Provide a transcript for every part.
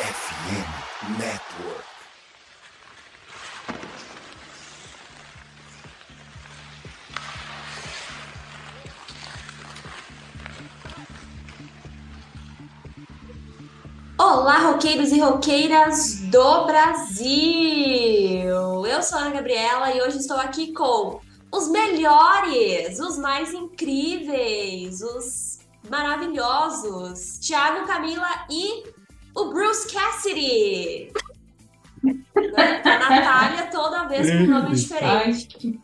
FM Network. Olá, roqueiros e roqueiras do Brasil! Eu sou a Ana Gabriela e hoje estou aqui com os melhores, os mais incríveis, os maravilhosos, Thiago, Camila e o Bruce Cassidy. Né? A Natália toda vez com um nome Ai, diferente. que...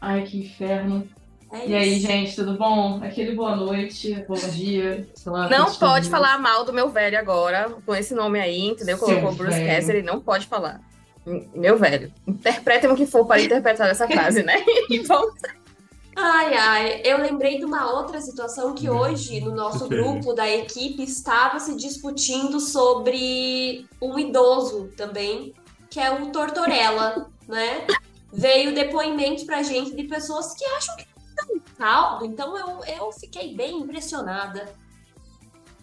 Ai, que inferno. É E aí, gente, tudo bom? Aquele boa noite, bom dia, sei lá. Não pode falar mal do meu velho agora, com esse nome aí, entendeu? Seu Colocou o Bruce velho. Cassidy, não pode falar. Meu velho. Interpretem o que for para interpretar essa frase, né? E vamos. Ai, ai, eu lembrei de uma outra situação que hoje no nosso grupo da equipe estava se discutindo sobre um idoso também, que é o Tortorella, né? Veio depoimentos pra gente de pessoas que acham que não caldo, então eu, eu fiquei bem impressionada.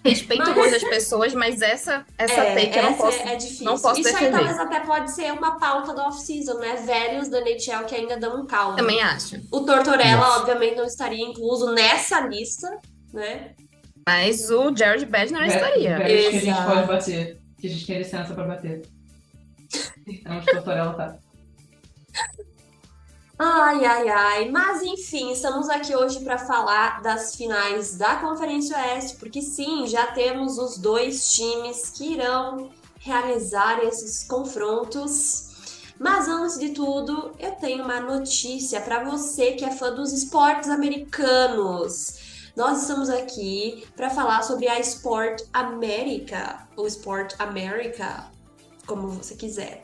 Respeito Mas- muito as pessoas, mas essa, essa é, take eu não posso. é, é difícil. não posso Isso aí defender. talvez até pode ser uma pauta do off-season, né? Velhos da NHL que ainda dão um caldo. Também acho. O Tortorella, Nossa. obviamente, não estaria incluso nessa lista, né? Mas o Jared Bednar estaria. velhos que a gente Exato. pode bater, que a gente tem licença pra bater. É onde o Tortorella tá. Ai, ai, ai. Mas enfim, estamos aqui hoje para falar das finais da Conferência Oeste, porque sim, já temos os dois times que irão realizar esses confrontos. Mas antes de tudo, eu tenho uma notícia para você que é fã dos esportes americanos. Nós estamos aqui para falar sobre a Sport America, ou Sport America, como você quiser.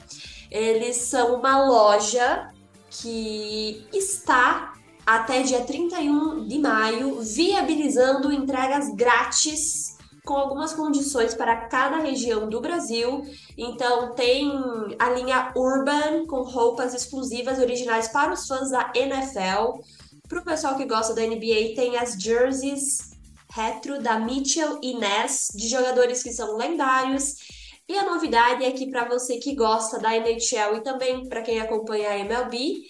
Eles são uma loja que está até dia 31 de maio viabilizando entregas grátis com algumas condições para cada região do Brasil. Então tem a linha Urban com roupas exclusivas originais para os fãs da NFL. Para o pessoal que gosta da NBA, tem as jerseys retro da Mitchell e Ness, de jogadores que são lendários. E a novidade é que para você que gosta da NHL e também para quem acompanha a MLB,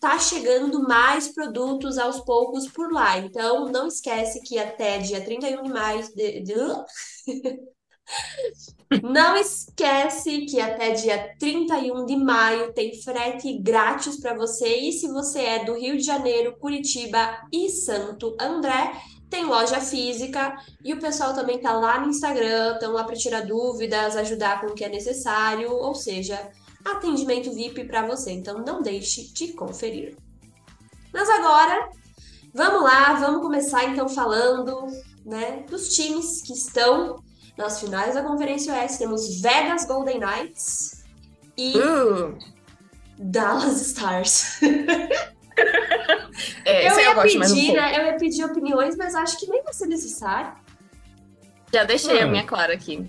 tá chegando mais produtos aos poucos por lá. Então não esquece que até dia 31 de maio de- Não esquece que até dia 31 de maio tem frete grátis para você. E se você é do Rio de Janeiro, Curitiba e Santo André, tem loja física e o pessoal também tá lá no Instagram, estão lá para tirar dúvidas, ajudar com o que é necessário, ou seja, atendimento VIP para você. Então não deixe de conferir. Mas agora, vamos lá, vamos começar então falando, né, dos times que estão nas finais da Conferência Oeste. Temos Vegas Golden Knights e Uh, Dallas Stars. é, Eu ia gosto mais um pedir, pouco. né? Eu ia pedir opiniões, mas acho que nem vai ser necessário. Já deixei É. a minha clara aqui.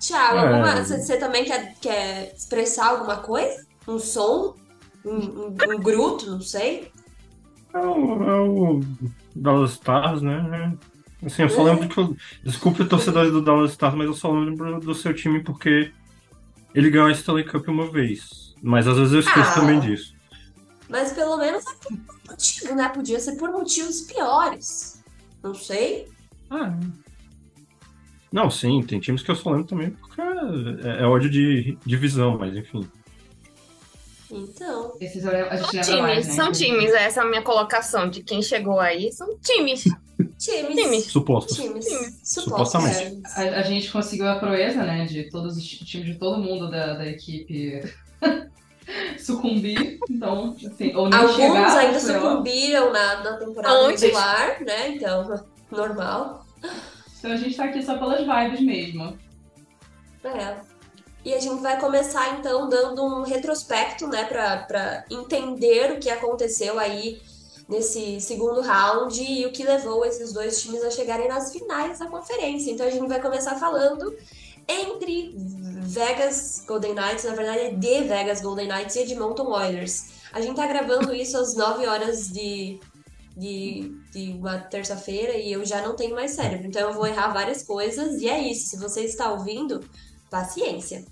Tiago, É. você também quer, quer expressar alguma coisa? Um som? Um, um, um gruto, não sei. É o, é o Dallas Stars, né? Assim, eu só lembro que eu. Desculpe torcedores do Dallas Stars, mas eu só lembro do seu time porque ele ganhou a Stanley Cup uma vez. Mas às vezes eu esqueço Ah. também disso. Mas pelo menos é um motivo, né? Podia ser por motivos piores. Não sei. Ah, não, sim, tem times que eu só lembro também porque é, é ódio de divisão, mas enfim. Então. Esses eu- a gente São lembra mais, times, né? são times. Essa é a minha colocação de quem chegou aí. São times. Times. Times. Supostos. Times. Times. Supostamente. Supostamente. A, a gente conseguiu a proeza, né, de todos os ti- times de todo mundo da, da equipe sucumbir. Então, assim, ou nem Alguns chegar ainda sucumbiram na, na temporada Antes. regular, né? Então, normal. Então a gente tá aqui só pelas vibes mesmo. É. E a gente vai começar então dando um retrospecto, né, pra, pra entender o que aconteceu aí nesse segundo round e o que levou esses dois times a chegarem nas finais da conferência. Então a gente vai começar falando entre Vegas Golden Knights, na verdade é de Vegas Golden Knights e Edmonton Oilers. A gente tá gravando isso às 9 horas de de, de uma terça-feira e eu já não tenho mais cérebro. Então eu vou errar várias coisas e é isso. Se você está ouvindo, paciência.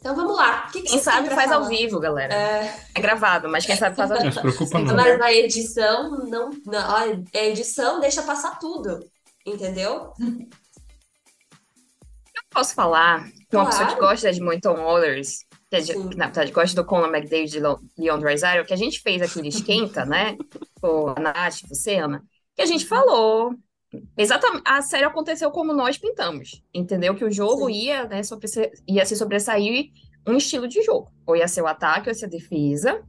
Então vamos lá. O que, que Quem sabe faz falar? ao vivo, galera. É, É gravado, mas quem sabe faz ao Não vivo. se preocupa não. mas na edição, não, não. A edição deixa passar tudo. Entendeu? Posso falar uma pessoa que Claro. gosta de Edmonton Oilers, que é na verdade gosta do Conor McDavid e Leon Draisaitl, que a gente fez aquele esquenta, né? Com a Nath, você, Ana, que a gente falou. Exatamente, a série aconteceu como nós pintamos, entendeu? Que o jogo Sim. ia, né, sobre, ia se sobressair um estilo de jogo. Ou ia ser o ataque, ou ia ser a defesa.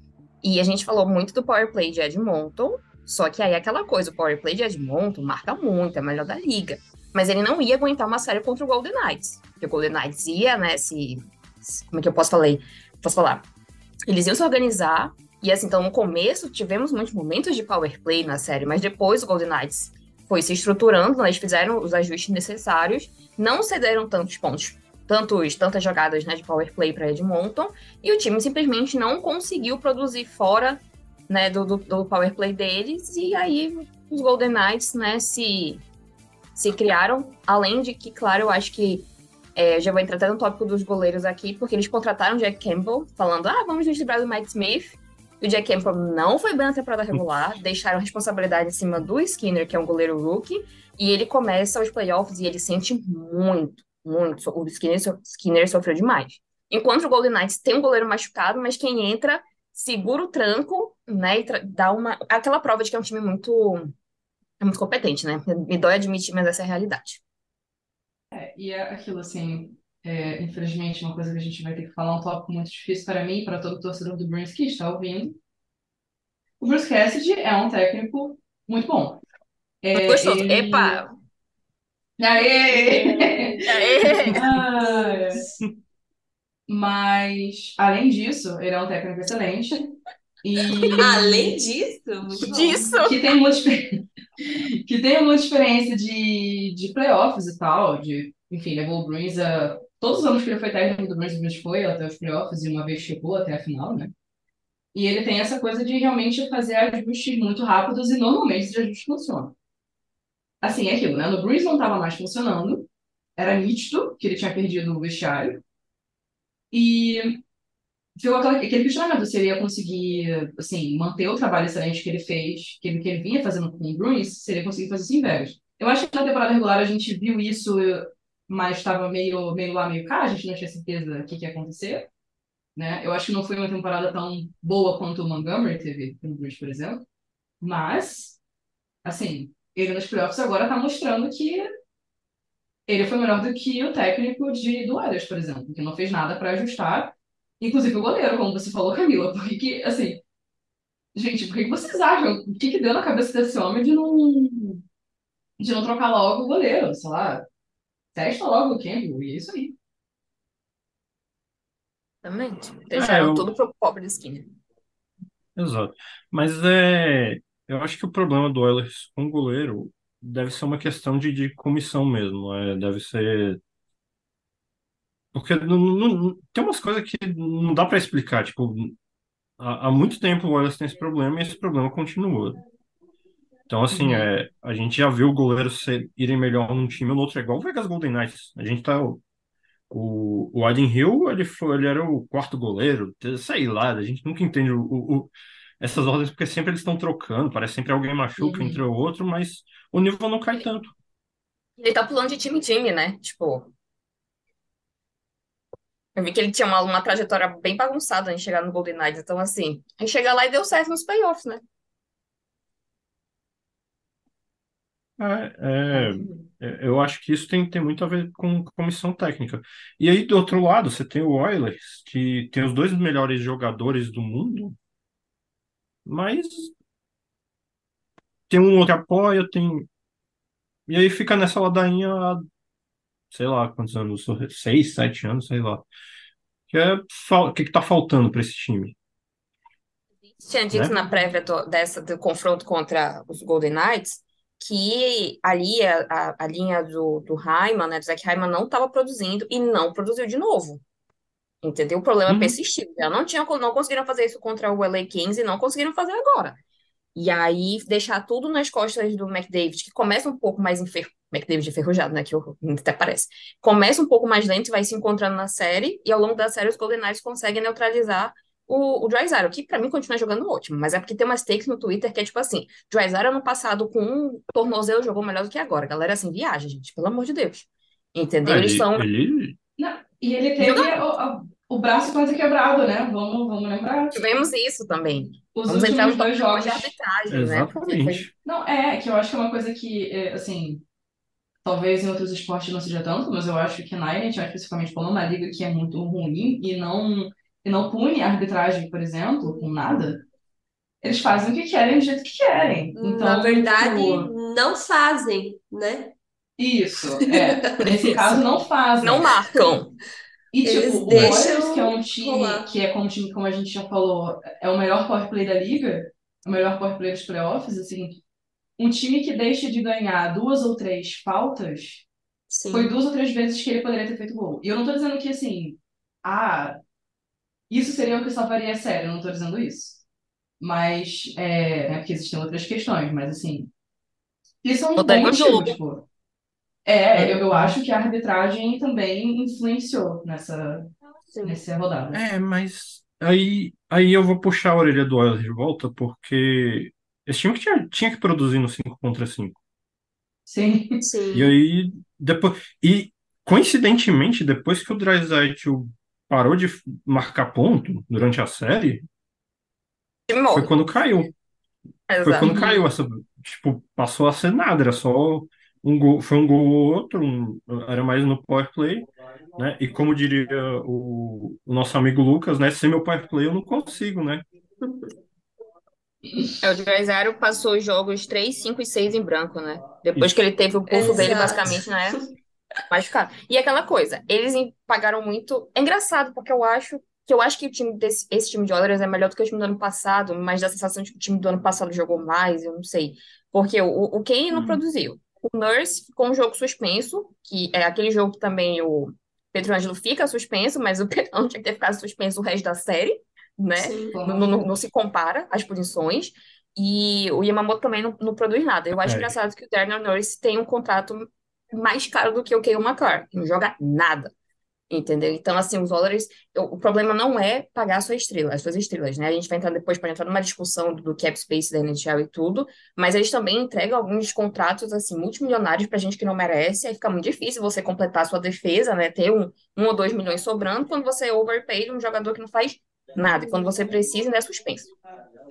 E a gente falou muito do power play de Edmonton, só que aí é aquela coisa, o power play de Edmonton marca muito, é melhor da liga. Mas ele não ia aguentar uma série contra o Golden Knights. Porque o Golden Knights ia, né, se... Como é que eu posso falar? Posso falar? Eles iam se organizar, e assim, então no começo tivemos muitos momentos de power play na série, mas depois o Golden Knights foi se estruturando, né, eles fizeram os ajustes necessários, não cederam tantos pontos, tantos, tantas jogadas né, de power play para Edmonton, e o time simplesmente não conseguiu produzir fora né, do, do, do power play deles, e aí os Golden Knights né, se, se criaram, além de que, claro, eu acho que é, já vou entrar até no tópico dos goleiros aqui, porque eles contrataram o Jack Campbell, falando, ah, vamos nos livrar do Mike Smith, e o Jack Campbell não foi bem na temporada regular, deixaram responsabilidade em cima do Skinner, que é um goleiro rookie, e ele começa os playoffs e ele sente muito, muito. O Skinner, Skinner sofreu demais. Enquanto o Golden Knights tem um goleiro machucado, mas quem entra segura o tranco, né, e dá uma... Aquela prova de que é um time muito, é muito competente, né? Me dói admitir, mas essa é a realidade. É, e é aquilo assim, é, infelizmente, uma coisa que a gente vai ter que falar, um tópico muito difícil para mim e para todo torcedor do Bruins que está ouvindo. O Bruce Cassidy é um técnico muito bom. É, Gostoso. ele- Epa! Aê! Aê! Ah. Mas, além disso, ele é um técnico excelente. E Além disso, muito bom. Disso! que tem muita experiência, que tem muita experiência de, de playoffs e tal, de, enfim, levou o Bruins a todos os anos que ele foi técnico do Bruins, o Bruins foi até os playoffs e uma vez chegou até a final, né? E ele tem essa coisa de realmente fazer ajustes muito rápidos e normalmente esses ajustes funcionam. Assim, é aquilo, né? No Bruins não estava mais funcionando, era nítido que ele tinha perdido o vestiário e ficou aquele questionamento se ele ia conseguir, assim, manter o trabalho excelente que ele fez, que ele, que ele vinha fazendo com o Bruins, se ele ia conseguir fazer isso em Vegas. Eu acho que na temporada regular a gente viu isso, mas estava meio, meio lá, meio cá, a gente não tinha certeza o que, que ia acontecer, né? Eu acho que não foi uma temporada tão boa quanto o Montgomery teve no Bruins, por exemplo, mas, assim, ele nos playoffs agora está mostrando que ele foi melhor do que o técnico de, do Oilers, por exemplo, que não fez nada para ajustar Inclusive o goleiro, como você falou, Camila, porque, assim, gente, por que vocês acham? O que que deu na cabeça desse homem de não, de não trocar logo o goleiro? Sei lá, testa logo o Campbell, e é isso aí. Exatamente. Deixaram eu- tudo pro pobre do Skinner. Exato. Mas é, eu acho que o problema do Oilers com o goleiro deve ser uma questão de, de comissão mesmo. É, deve ser. Porque não, não- tem umas coisas que não dá pra explicar. Tipo, há, há muito tempo o Oilers tem esse problema e esse problema continua. Então, assim, Uhum. é, a gente já viu o goleiro ser, irem melhor num time ou no outro. É igual o Vegas Golden Knights. A gente tá. O, o Adin Hill, ele, foi, ele era o quarto goleiro, sei lá, a gente nunca entende o, o- o- essas ordens, porque sempre eles estão trocando, parece sempre alguém machuca Uhum. entre o outro, mas o nível não cai tanto. Ele tá pulando de time em time, né? Tipo. Eu vi que ele tinha uma, uma trajetória bem bagunçada em chegar no Golden Knights. Então, assim, aí chega lá e deu certo nos playoffs, né? É, é, eu acho que isso tem, tem muito a ver com comissão técnica. E aí, do outro lado, você tem o Oilers, que tem os dois melhores jogadores do mundo, mas tem um outro que apoia, tem. E aí fica nessa ladainha há, sei lá, quantos anos? Seis, sete anos, sei lá. Que é, o que que tá faltando para esse time? Tinha dito Né? na prévia do, dessa, do confronto contra os Golden Knights que ali a, a, a linha do, do né, do Zach Hyman, não estava produzindo e não produziu de novo. Entendeu? O problema Uhum. persistiu. Já não tinha, não conseguiram fazer isso contra o LA Kings e não conseguiram fazer agora. E aí deixar tudo nas costas do McDavid, que começa um pouco mais enfer... McDavid enferrujado, né? Que até parece. Começa um pouco mais lento e vai se encontrando na série, e ao longo da série os Golden Knights conseguem neutralizar o, o Drysdale, que pra mim continua jogando ótimo, mas é porque tem umas takes no Twitter que é tipo assim, Drysdale no passado com um tornozelo jogou melhor do que agora. Galera, assim, viaja, gente, pelo amor de Deus. Entendeu? Ah, Eles ele, são... ele- Não, e ele teve o, o braço quase quebrado, né? Vamos, vamos lembrar. Tivemos isso também. Os Vamos últimos dois tópico de jogos. arbitragem, né? Foi- exatamente. Não, é, que eu acho que é uma coisa que, é, assim, talvez em outros esportes não seja tanto, mas eu acho que na NHL, especificamente, como é uma liga que é muito ruim e não, e não pune a arbitragem, por exemplo, com nada, eles fazem o que querem do jeito que querem. Então, Na verdade, tipo, não fazem, né? isso, é. Nesse caso, não fazem. Não marcam. E, Eles tipo, o deixam Warriors, que é um time rolar. que é como um time, como a gente já falou, é o melhor power play da liga, o melhor power play dos playoffs, assim, um time que deixa de ganhar duas ou três faltas, Sim. foi duas ou três vezes que ele poderia ter feito gol. E eu não tô dizendo que, assim, ah, isso seria o que salvaria a série, eu não tô dizendo isso. Mas, é, né, porque existem outras questões, mas, assim, isso é um bom motivo, jogo. tipo. É, eu, eu acho que a arbitragem também influenciou nessa, Sim. nessa rodada. É, mas aí, aí eu vou puxar a orelha do Oilers de volta, porque esse time que tinha, tinha que produzir no 5 contra 5. Sim. E Sim. aí, depois. E coincidentemente, depois que o Draisaitl parou de marcar ponto durante a série, foi quando caiu. Foi Exato. quando caiu essa. Tipo, passou a ser nada, era só um gol, foi um gol ou outro, um- era mais no power play, né? E como diria o, o nosso amigo Lucas, né? Sem meu power play eu não consigo, né? É, o Drysdale passou os jogos 3, 5 e 6 em branco, né? Depois Isso. que ele teve o pulso dele, basicamente, né? Machucado. E aquela coisa, eles pagaram muito. É engraçado, porque eu acho que eu acho que o time desse, esse time de Oilers é melhor do que o time do ano passado, mas dá a sensação de que o time do ano passado jogou mais, eu não sei. Porque o, o Kane não Hum. produziu. O Nurse ficou um jogo suspenso, que é aquele jogo que também o Pietrangelo fica suspenso, mas o Pietrangelo tinha que ter ficado suspenso o resto da série, né? Sim. Não, não- não se compara as posições. E o Yamamoto também não, não produz nada. Eu acho É. engraçado que o Darnell Norris tem um contrato mais caro do que o Cale Makar. Não joga nada. Entendeu? Então, assim, os dólares. O problema não é pagar a sua estrela, as suas estrelas, né? A gente vai entrar depois para entrar numa discussão do, cap space da NHL e tudo, mas eles também entregam alguns contratos, assim, multimilionários pra gente que não merece, aí fica muito difícil você completar a sua defesa, né? Ter um, um ou dois milhões sobrando quando você overpaid um jogador que não faz nada, e quando você precisa, ainda é suspenso.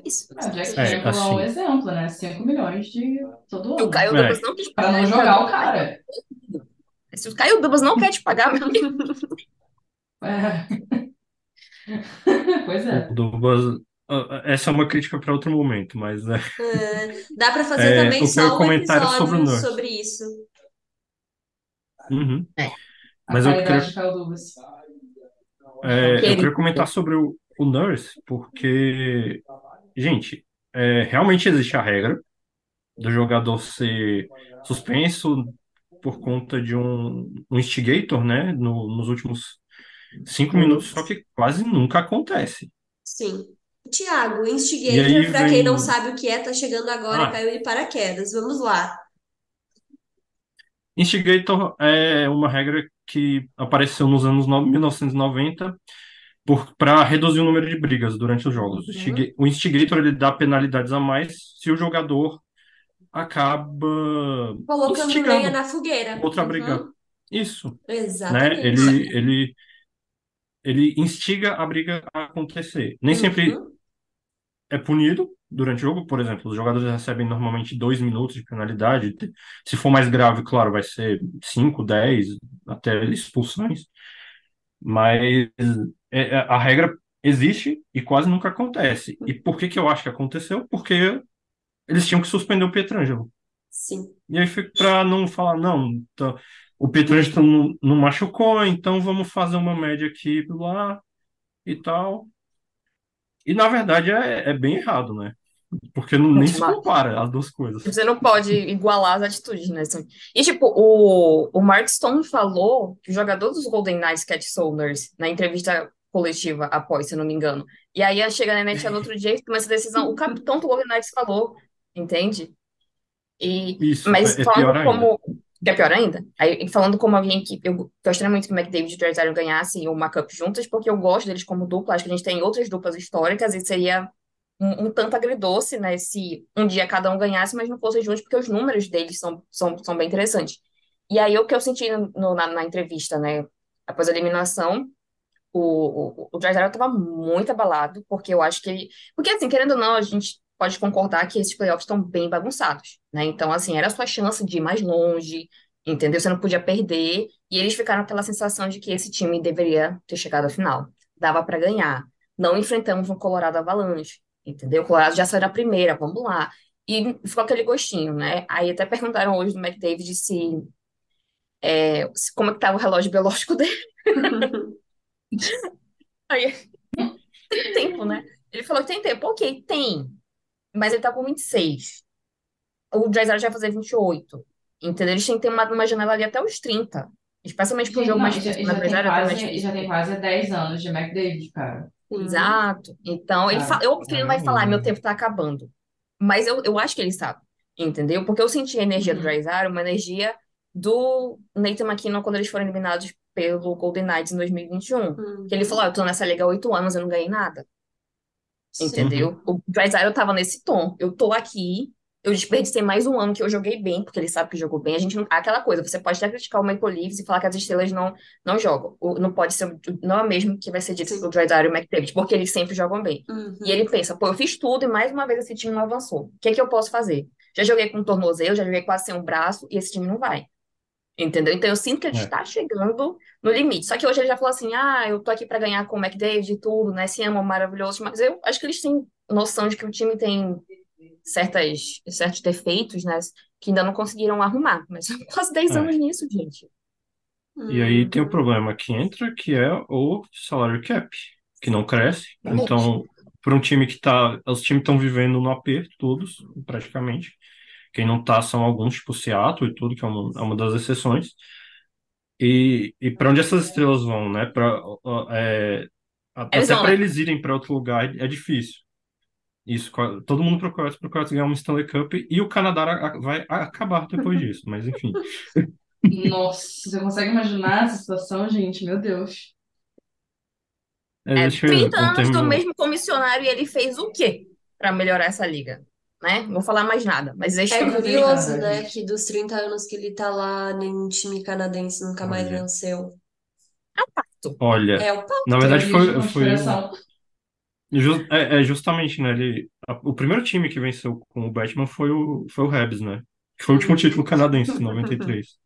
Isso. Ah, Jack É, Campbell é um assim. exemplo, né? 5 milhões de todo Se o ano. Caio É. Dubas não quis Pra pagar, não jogar o cara. Se o Caio Dubas não quer te pagar, meu amigo, É. Pois O é. Dubas. ah, Essa é uma crítica para outro momento, mas né, É, dá pra fazer É, também o só um comentário sobre o sobre isso. uhum. A Mas eu queria-. É, eu queria comentar sobre o, o Nurse, porque, gente, é, realmente existe a regra do jogador ser suspenso por conta de um, um instigator, né, no- nos últimos cinco minutos, só que quase nunca acontece. Sim. Tiago, Instigator, aí pra quem não vem- sabe o que é, tá chegando agora, Ah. caiu de paraquedas. Vamos lá. Instigator é uma regra que apareceu nos anos no- 1990 para reduzir o número de brigas durante os jogos. O instiga- O instigator ele dá penalidades a mais se o jogador acaba Colocando lenha na fogueira. outra Uhum. brigar. Isso, né? Exatamente. Ele, ele, ele instiga a briga a acontecer. Nem sempre Uhum. é punido durante o jogo, por exemplo, os jogadores recebem normalmente dois minutos de penalidade. Se for mais grave, claro, vai ser 5, 10, até expulsões. Mas é- é- a regra existe e quase nunca acontece. E por que que eu acho que aconteceu? Porque eles tinham que suspender o Pietrangelo. Sim. E aí foi para não falar, não, tá, o Pietrangelo não, não machucou, então vamos fazer uma média aqui lá e tal. E na verdade é, é bem errado, né? Porque não, nem se compara as duas coisas. Você não pode igualar as atitudes, né? Assim. E, tipo, o, o Mark Stone falou que o jogador dos Golden Knights, Cat Soulers, na entrevista coletiva após, se não me engano. E aí chega na NHL no outro dia e toma essa decisão. O capitão do Golden Knights falou, entende? E, Isso, mas é, é falando pior ainda. como. Que é pior ainda. Aí, falando como alguém que. Eu gostaria muito que o McDavid e o Drysdale ganhassem uma Cup juntas, porque eu gosto deles como dupla. Acho que a gente tem outras duplas históricas e seria um, um tanto agridoce, né? Se um dia cada um ganhasse, mas não fosse juntos, porque os números deles são, são, são bem interessantes. E aí, o que eu senti no- na, na entrevista, né? Após a eliminação, o, o, o Drysdale estava muito abalado, porque eu acho que ele. Porque, assim, querendo ou não, a gente pode concordar que esses playoffs estão bem bagunçados, né? Então, assim, era a sua chance de ir mais longe, entendeu? Você não podia perder. E eles ficaram aquela sensação de que esse time deveria ter chegado à final. Dava para ganhar. Não enfrentamos um Colorado Avalanche, entendeu? O Colorado já saiu da primeira, vamos lá. E ficou aquele gostinho, né? Aí até perguntaram hoje do McDavid se, é, como é que tá o relógio biológico dele. Aí, tem tempo, né? Ele falou que tem tempo. Ok, tem. Mas ele tá com 26. O Drysdale já vai fazer 28. Entendeu? Eles têm que ter uma, uma janela ali até os 30. Especialmente para um Gente, jogo não, mais e já, difícil. Na já tem Drysdale é mais quase, e difícil. já tem quase 10 anos de McDavid, cara. Exato. Então, ele fala, eu que ele não vai É, falar, meu tempo tá acabando. Mas eu, eu acho que ele sabe. Entendeu? Porque eu senti a energia do Uhum. Drysdale, uma energia do Nathan McKinnon quando eles foram eliminados pelo Golden Knights em 2021. Uhum. Que ele falou, ah, eu tô nessa liga há oito anos, eu não ganhei nada. Sim. Entendeu? O Drysdale tava nesse tom. Eu tô aqui, eu desperdicei mais um ano que eu joguei bem, porque ele sabe que jogou bem. A gente não... Aquela coisa, você pode até criticar o Maple Leafs e falar que as estrelas não, não jogam. O- Não pode ser, não é o mesmo que vai ser dito Sim. pro Drysdale e o McDavid, porque eles sempre jogam bem. Uhum. E ele pensa, pô, eu fiz tudo e mais uma vez esse time não avançou. O que é que eu posso fazer? Já joguei com um tornozelo, já joguei quase sem um braço e esse time não vai. Entendeu? Então eu sinto que ele É. está chegando no limite. Só que hoje ele já falou assim: ah, eu tô aqui para ganhar com o McDavid e tudo, né? Se amam maravilhoso. Mas eu acho que eles têm noção de que o time tem certas, certos defeitos, né? Que ainda não conseguiram arrumar. Mas são quase 10 É. anos nisso, gente. E aí tem o Uhum. problema que entra, que é o salário cap, que não cresce. Então, para um time que tá. Os times estão vivendo no aperto, todos, praticamente. Quem não tá são alguns, tipo Seattle e tudo, que é uma, é uma das exceções. E, e para onde essas estrelas vão, né? Pra, é, a- até para eles irem para outro lugar é difícil. Isso, todo mundo procura, procura ganhar uma Stanley Cup e o Canadá vai acabar depois disso, mas enfim. Nossa, você consegue imaginar essa situação, gente? Meu Deus. É, É, deixa eu- 30 um anos do mesmo comissionário e ele fez o quê para melhorar essa liga? Né? Não vou falar mais nada, mas deixa É eu curioso, né, que dos 30 anos que ele tá lá, nenhum time canadense nunca mais Olha. venceu. Olha, É o pau. na verdade foi, foi ju- é, é justamente, né? Ele, a- o primeiro time que venceu com o Batman foi o, foi o Habs, né? Que foi o último título canadense, em 93.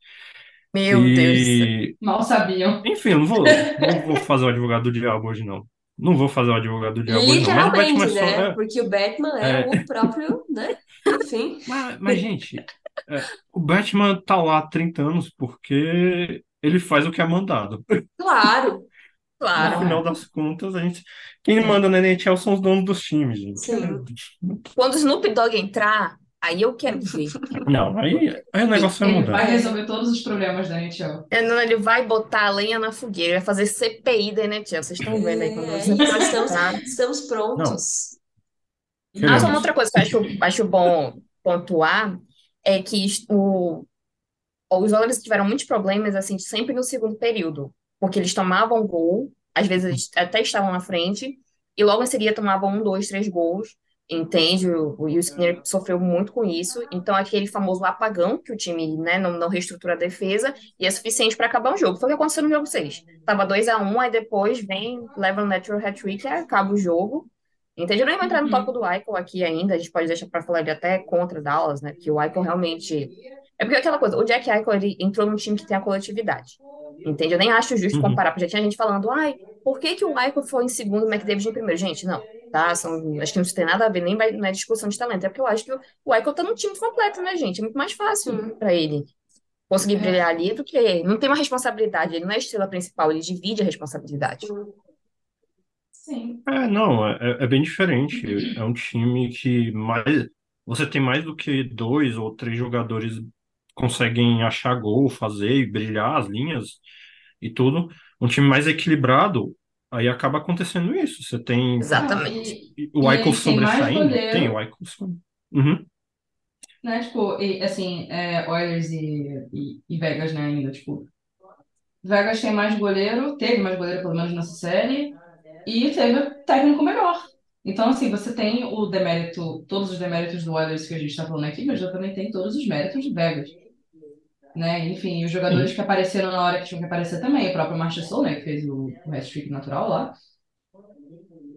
Meu Deus do céu. E, Mal sabiam. enfim, eu não vou, não vou fazer o advogado do diabo hoje, não. Não vou fazer o advogado do diabo não. Mas o Batman Literalmente, é só. né? é- Porque o Batman é, É. o próprio, né? Enfim. Mas, mas, gente, é, o Batman tá lá há 30 anos porque ele faz o que é mandado. Claro, No Claro. Não, final é. das contas, a gente. Quem manda na NHL são os donos dos times, gente. Sim. Quando o Snoop Dogg entrar, aí eu quero ver. Não, aí, aí o negócio vai Ele mudar. vai resolver todos os problemas da NHL. É, não, Ele vai botar a lenha na fogueira, vai fazer CPI da NHL. Vocês estão vendo aí quando É, você nós estamos, tá? estamos prontos. Ah, só uma outra coisa que eu acho, acho bom pontuar é que o, os Oilers tiveram muitos problemas, assim, sempre no segundo período, porque eles tomavam gol, às vezes até estavam na frente, e logo em seguida tomavam um, dois, três gols, entende? O, o Skinner sofreu muito com isso, então aquele famoso apagão que o time, né, não, não reestrutura a defesa, e é suficiente para acabar o jogo. Foi o que aconteceu no jogo 6. Tava 2 a 1 aí depois vem, leva o natural hat-trick e acaba o jogo. Entende? Eu nem vou entrar no Uhum. tópico do Eichel aqui ainda, a gente pode deixar para falar ele até contra Dallas, né? Porque o Eichel realmente. É porque é aquela coisa, o Jack Eichel ele entrou num time que tem a coletividade. Entende? Eu nem acho justo Uhum. comparar, porque já tinha gente falando, ai, por que, que o Eichel foi em segundo e o McDavid em primeiro? Gente, não, tá? São, acho que não tem nada a ver, nem vai na discussão de talento. É porque eu acho que o, o Eichel tá no time completo, né, gente? É muito mais fácil Uhum. para ele conseguir É. brilhar ali do que. Não tem uma responsabilidade, ele não é a estrela principal, ele divide a responsabilidade. Sim. É, não, é, é bem diferente. É um time que mais. Você tem mais do que dois ou três jogadores conseguem achar gol, fazer e brilhar as linhas e tudo. Um time mais equilibrado, aí acaba acontecendo isso. Você tem Exatamente. E, o mais sobressaindo? Tem o sobre- Uhum. né? Tipo, e, assim, é, Oilers e, e, e Vegas, né, ainda, tipo, Vegas tem mais goleiro, teve mais goleiro pelo menos nessa série, e teve técnico melhor. Então, assim, você tem o demérito, todos os deméritos do Oilers que a gente tá falando aqui, mas já também tem todos os méritos de Vegas. Né? Enfim, os jogadores que apareceram na hora que tinham que aparecer também, o próprio Marchessault, né, que fez o, o hat-trick natural lá,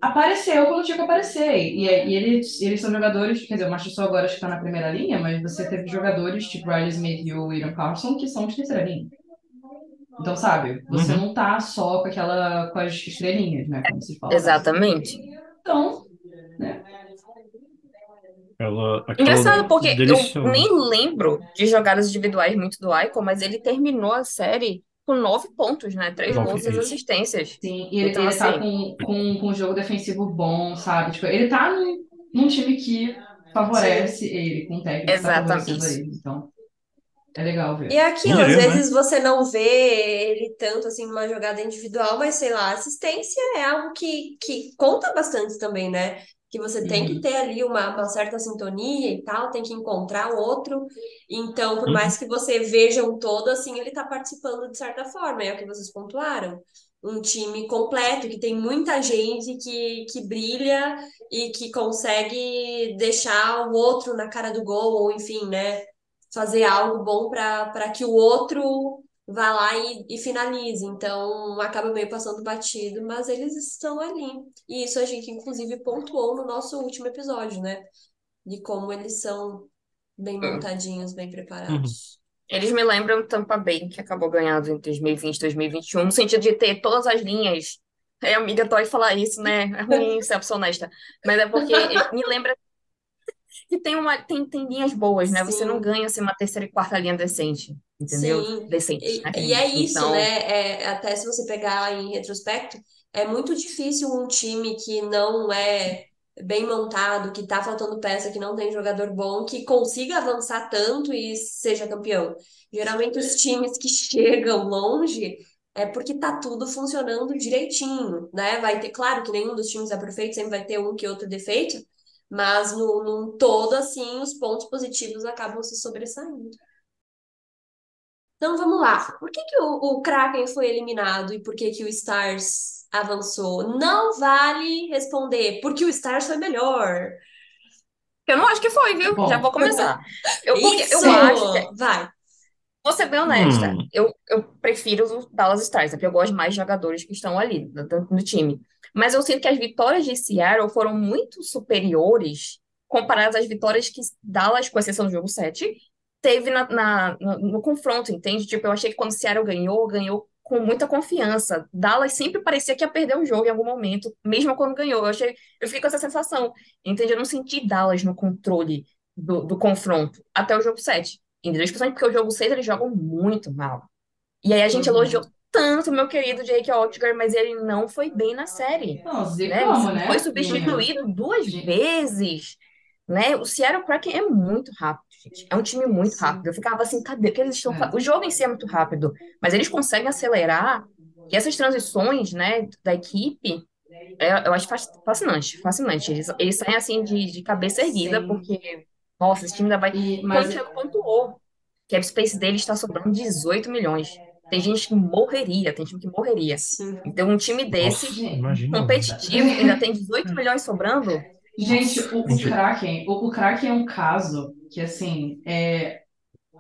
apareceu quando tinha que aparecer. E, e eles, eles são jogadores, quer dizer, o Marchessault agora está na primeira linha, mas você teve jogadores tipo Riley Smith e o William Carlson que são de terceira linha. Então, sabe, você Uhum. não tá só com aquela, com as estrelinhas, né, como se fala. Exatamente. Então, né, Ela, Engraçado, porque eu deliciosa. nem lembro de jogadas individuais muito do Aiko, mas ele terminou a série com nove pontos, né? Três Nove, gols e assistências. sim, e ele, Então, ele tá assim- com, com, com um jogo defensivo bom, sabe? Tipo, ele tá num, num time que favorece ele, com um técnico tá Exatamente. favorecendo ele. Então, é legal ver. E é aquilo, às né? vezes você não vê ele tanto assim numa jogada individual, mas sei lá, assistência é algo que, que conta bastante também, né? Que você tem que Uhum. ter ali uma, uma certa sintonia e tal, tem que encontrar o outro. Então, por Uhum. mais que você veja um todo, assim, ele tá participando de certa forma, é o que vocês pontuaram. Um time completo, que tem muita gente que, que brilha e que consegue deixar o outro na cara do gol, ou enfim, né? fazer algo bom para que o outro vá lá e, e finalize. Então, acaba meio passando batido, mas eles estão ali. E isso a gente, inclusive, pontuou no nosso último episódio, né? De como eles são bem montadinhos, bem preparados. Eles me lembram o Tampa Bay, que acabou ganhando em 2020, 2021, no sentido de ter todas as linhas. É, amiga, dói falar isso, né? É ruim ser a pessoa honesta. Mas é porque me lembra que tem, uma, tem, tem linhas boas, né? Você não Sim. ganha sem uma terceira e quarta linha decente, entendeu? Sim. Decentes, E, né? e é isso, Então, né? É, até se você pegar em retrospecto, é muito difícil um time que não é bem montado, que tá faltando peça, que não tem jogador bom, que consiga avançar tanto e seja campeão. Geralmente os times que chegam longe é porque tá tudo funcionando direitinho, né? Vai ter, claro que nenhum dos times é perfeito, sempre vai ter um que outro defeito, mas no, num todo, assim, os pontos positivos acabam se sobressaindo. Então vamos lá. Por que que o, o Kraken foi eliminado e por que que o Stars avançou? Não vale responder, porque o Stars foi melhor. eu não acho que foi, viu? Bom. Já vou começar. Eu, Isso! eu acho que Vai. Vou ser bem honesta, Hum. eu, eu prefiro os Dallas Stars, né? Porque eu gosto mais de jogadores que estão ali no, no time. Mas eu sinto que as vitórias de Seattle foram muito superiores comparadas às vitórias que Dallas, com exceção do jogo 7, teve na, na- no, no confronto, entende? Tipo, eu achei que quando Seattle ganhou, ganhou com muita confiança. Dallas sempre parecia que ia perder o jogo em algum momento, mesmo quando ganhou. Eu achei, eu fiquei com essa sensação, entende? Eu não senti Dallas no controle do, do confronto até o jogo 7. Entendeu? Especialmente porque o jogo 6 eles jogam muito mal. E aí a gente Uhum. elogiou tanto o meu querido Jake Oettinger, mas ele não foi bem na série. Não, Né? Ele né? foi substituído duas vezes. Né? O Seattle Kraken é muito rápido, gente. É um time muito rápido. Eu ficava assim, cadê o que eles estão É. fazendo? O jogo em si é muito rápido, mas eles conseguem acelerar. E essas transições, né, da equipe, é- eu acho fasc- fascinante, fascinante. Eles, eles saem assim de, de cabeça erguida, Sim. porque, nossa, esse time ainda vai. E, Quando o mas pontuou, que a space dele está sobrando 18 milhões. Tem gente que morreria, tem time que morreria. Sim. Então, um time desse, Nossa, imagina. competitivo, ainda tem 18 milhões sobrando, Gente, o. Kraken, o, o Kraken é um caso que, assim, é,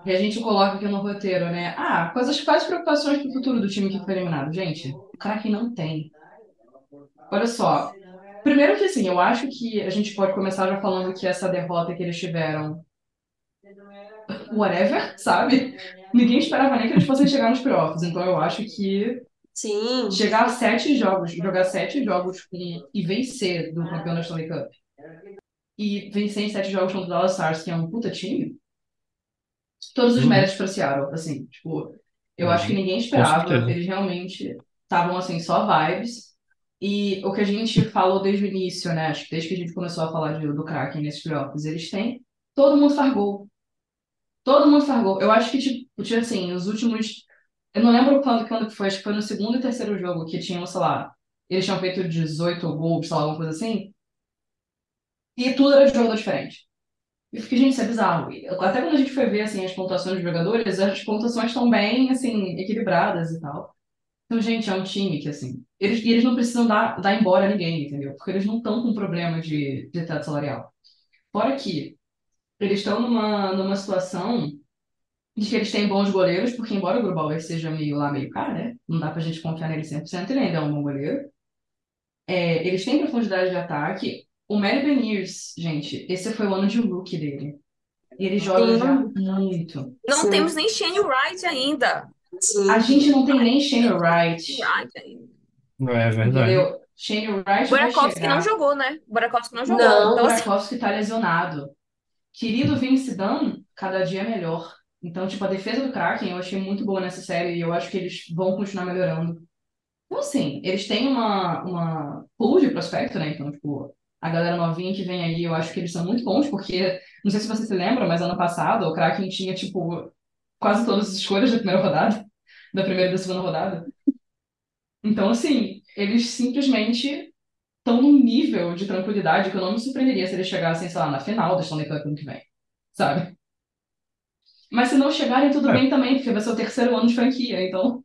que a gente coloca aqui no roteiro, né? Ah, quais, quais as preocupações pro futuro do time que foi eliminado? Gente, o Kraken não tem. Olha só. Primeiro que, assim, eu acho que a gente pode começar já falando que essa derrota que eles tiveram, whatever, sabe? Ninguém esperava nem que eles fossem chegar nos playoffs. Então eu acho que Sim. chegar a sete jogos, jogar sete jogos e, e vencer do campeão da Stanley Cup e vencer em sete jogos contra o Dallas Stars, que é um puta time, todos os Uhum. méritos pra Seattle, assim, tipo, eu Uhum. acho que ninguém Com esperava, eles realmente estavam, assim, só vibes, e o que a gente falou desde o início, né, acho que desde que a gente começou a falar de, do Kraken nesses playoffs, eles têm, todo mundo faz gol, todo mundo faz gol, eu acho que, tipo, tinha, assim, os últimos eu não lembro quando, quando foi, acho que foi no segundo e terceiro jogo que tinham, sei lá, eles tinham feito 18 gols, sei lá, alguma coisa assim. E tudo era de jogador diferente. E fiquei, gente, isso é bizarro. E Até quando a gente foi ver, assim, as pontuações dos jogadores, as pontuações estão bem, assim, equilibradas e tal. Então, gente, é um time que, assim, eles, eles não precisam dar, dar embora ninguém, entendeu? Porque eles não estão com problema de, de teto salarial. Fora que eles estão numa, numa situação de que eles têm bons goleiros, porque embora o Grubauer seja meio lá, meio cá, né? Não dá pra gente confiar nele 100%, ele ainda é um bom goleiro. É, eles têm profundidade de ataque. O Mary Beniers, gente, esse foi o ano de rookie dele. E ele joga já muito. Não Sim. temos nem Shane Wright ainda. Sim. A gente não tem nem Shane Wright. Não é verdade. entendeu? Shane Wright Burakovsky não jogou, né? Burakovsky não jogou. Não. Então, assim, Burakovsky tá lesionado. Querido Vince Dunn, cada dia é melhor. Então, tipo, a defesa do Kraken eu achei muito boa nessa série e eu acho que eles vão continuar melhorando. Então, assim, eles têm uma, uma pool de prospecto, né? Então, tipo, a galera novinha que vem aí, eu acho que eles são muito bons, porque, não sei se você se lembra, mas ano passado o Kraken tinha, tipo, quase todas as escolhas da primeira rodada, da primeira e da segunda rodada. Então, assim, eles simplesmente estão num nível de tranquilidade que eu não me surpreenderia se eles chegassem, sei lá, na final da Stanley Cup ano que vem, sabe? Mas se não chegarem, tudo É. bem também, porque vai ser o terceiro ano de franquia, então.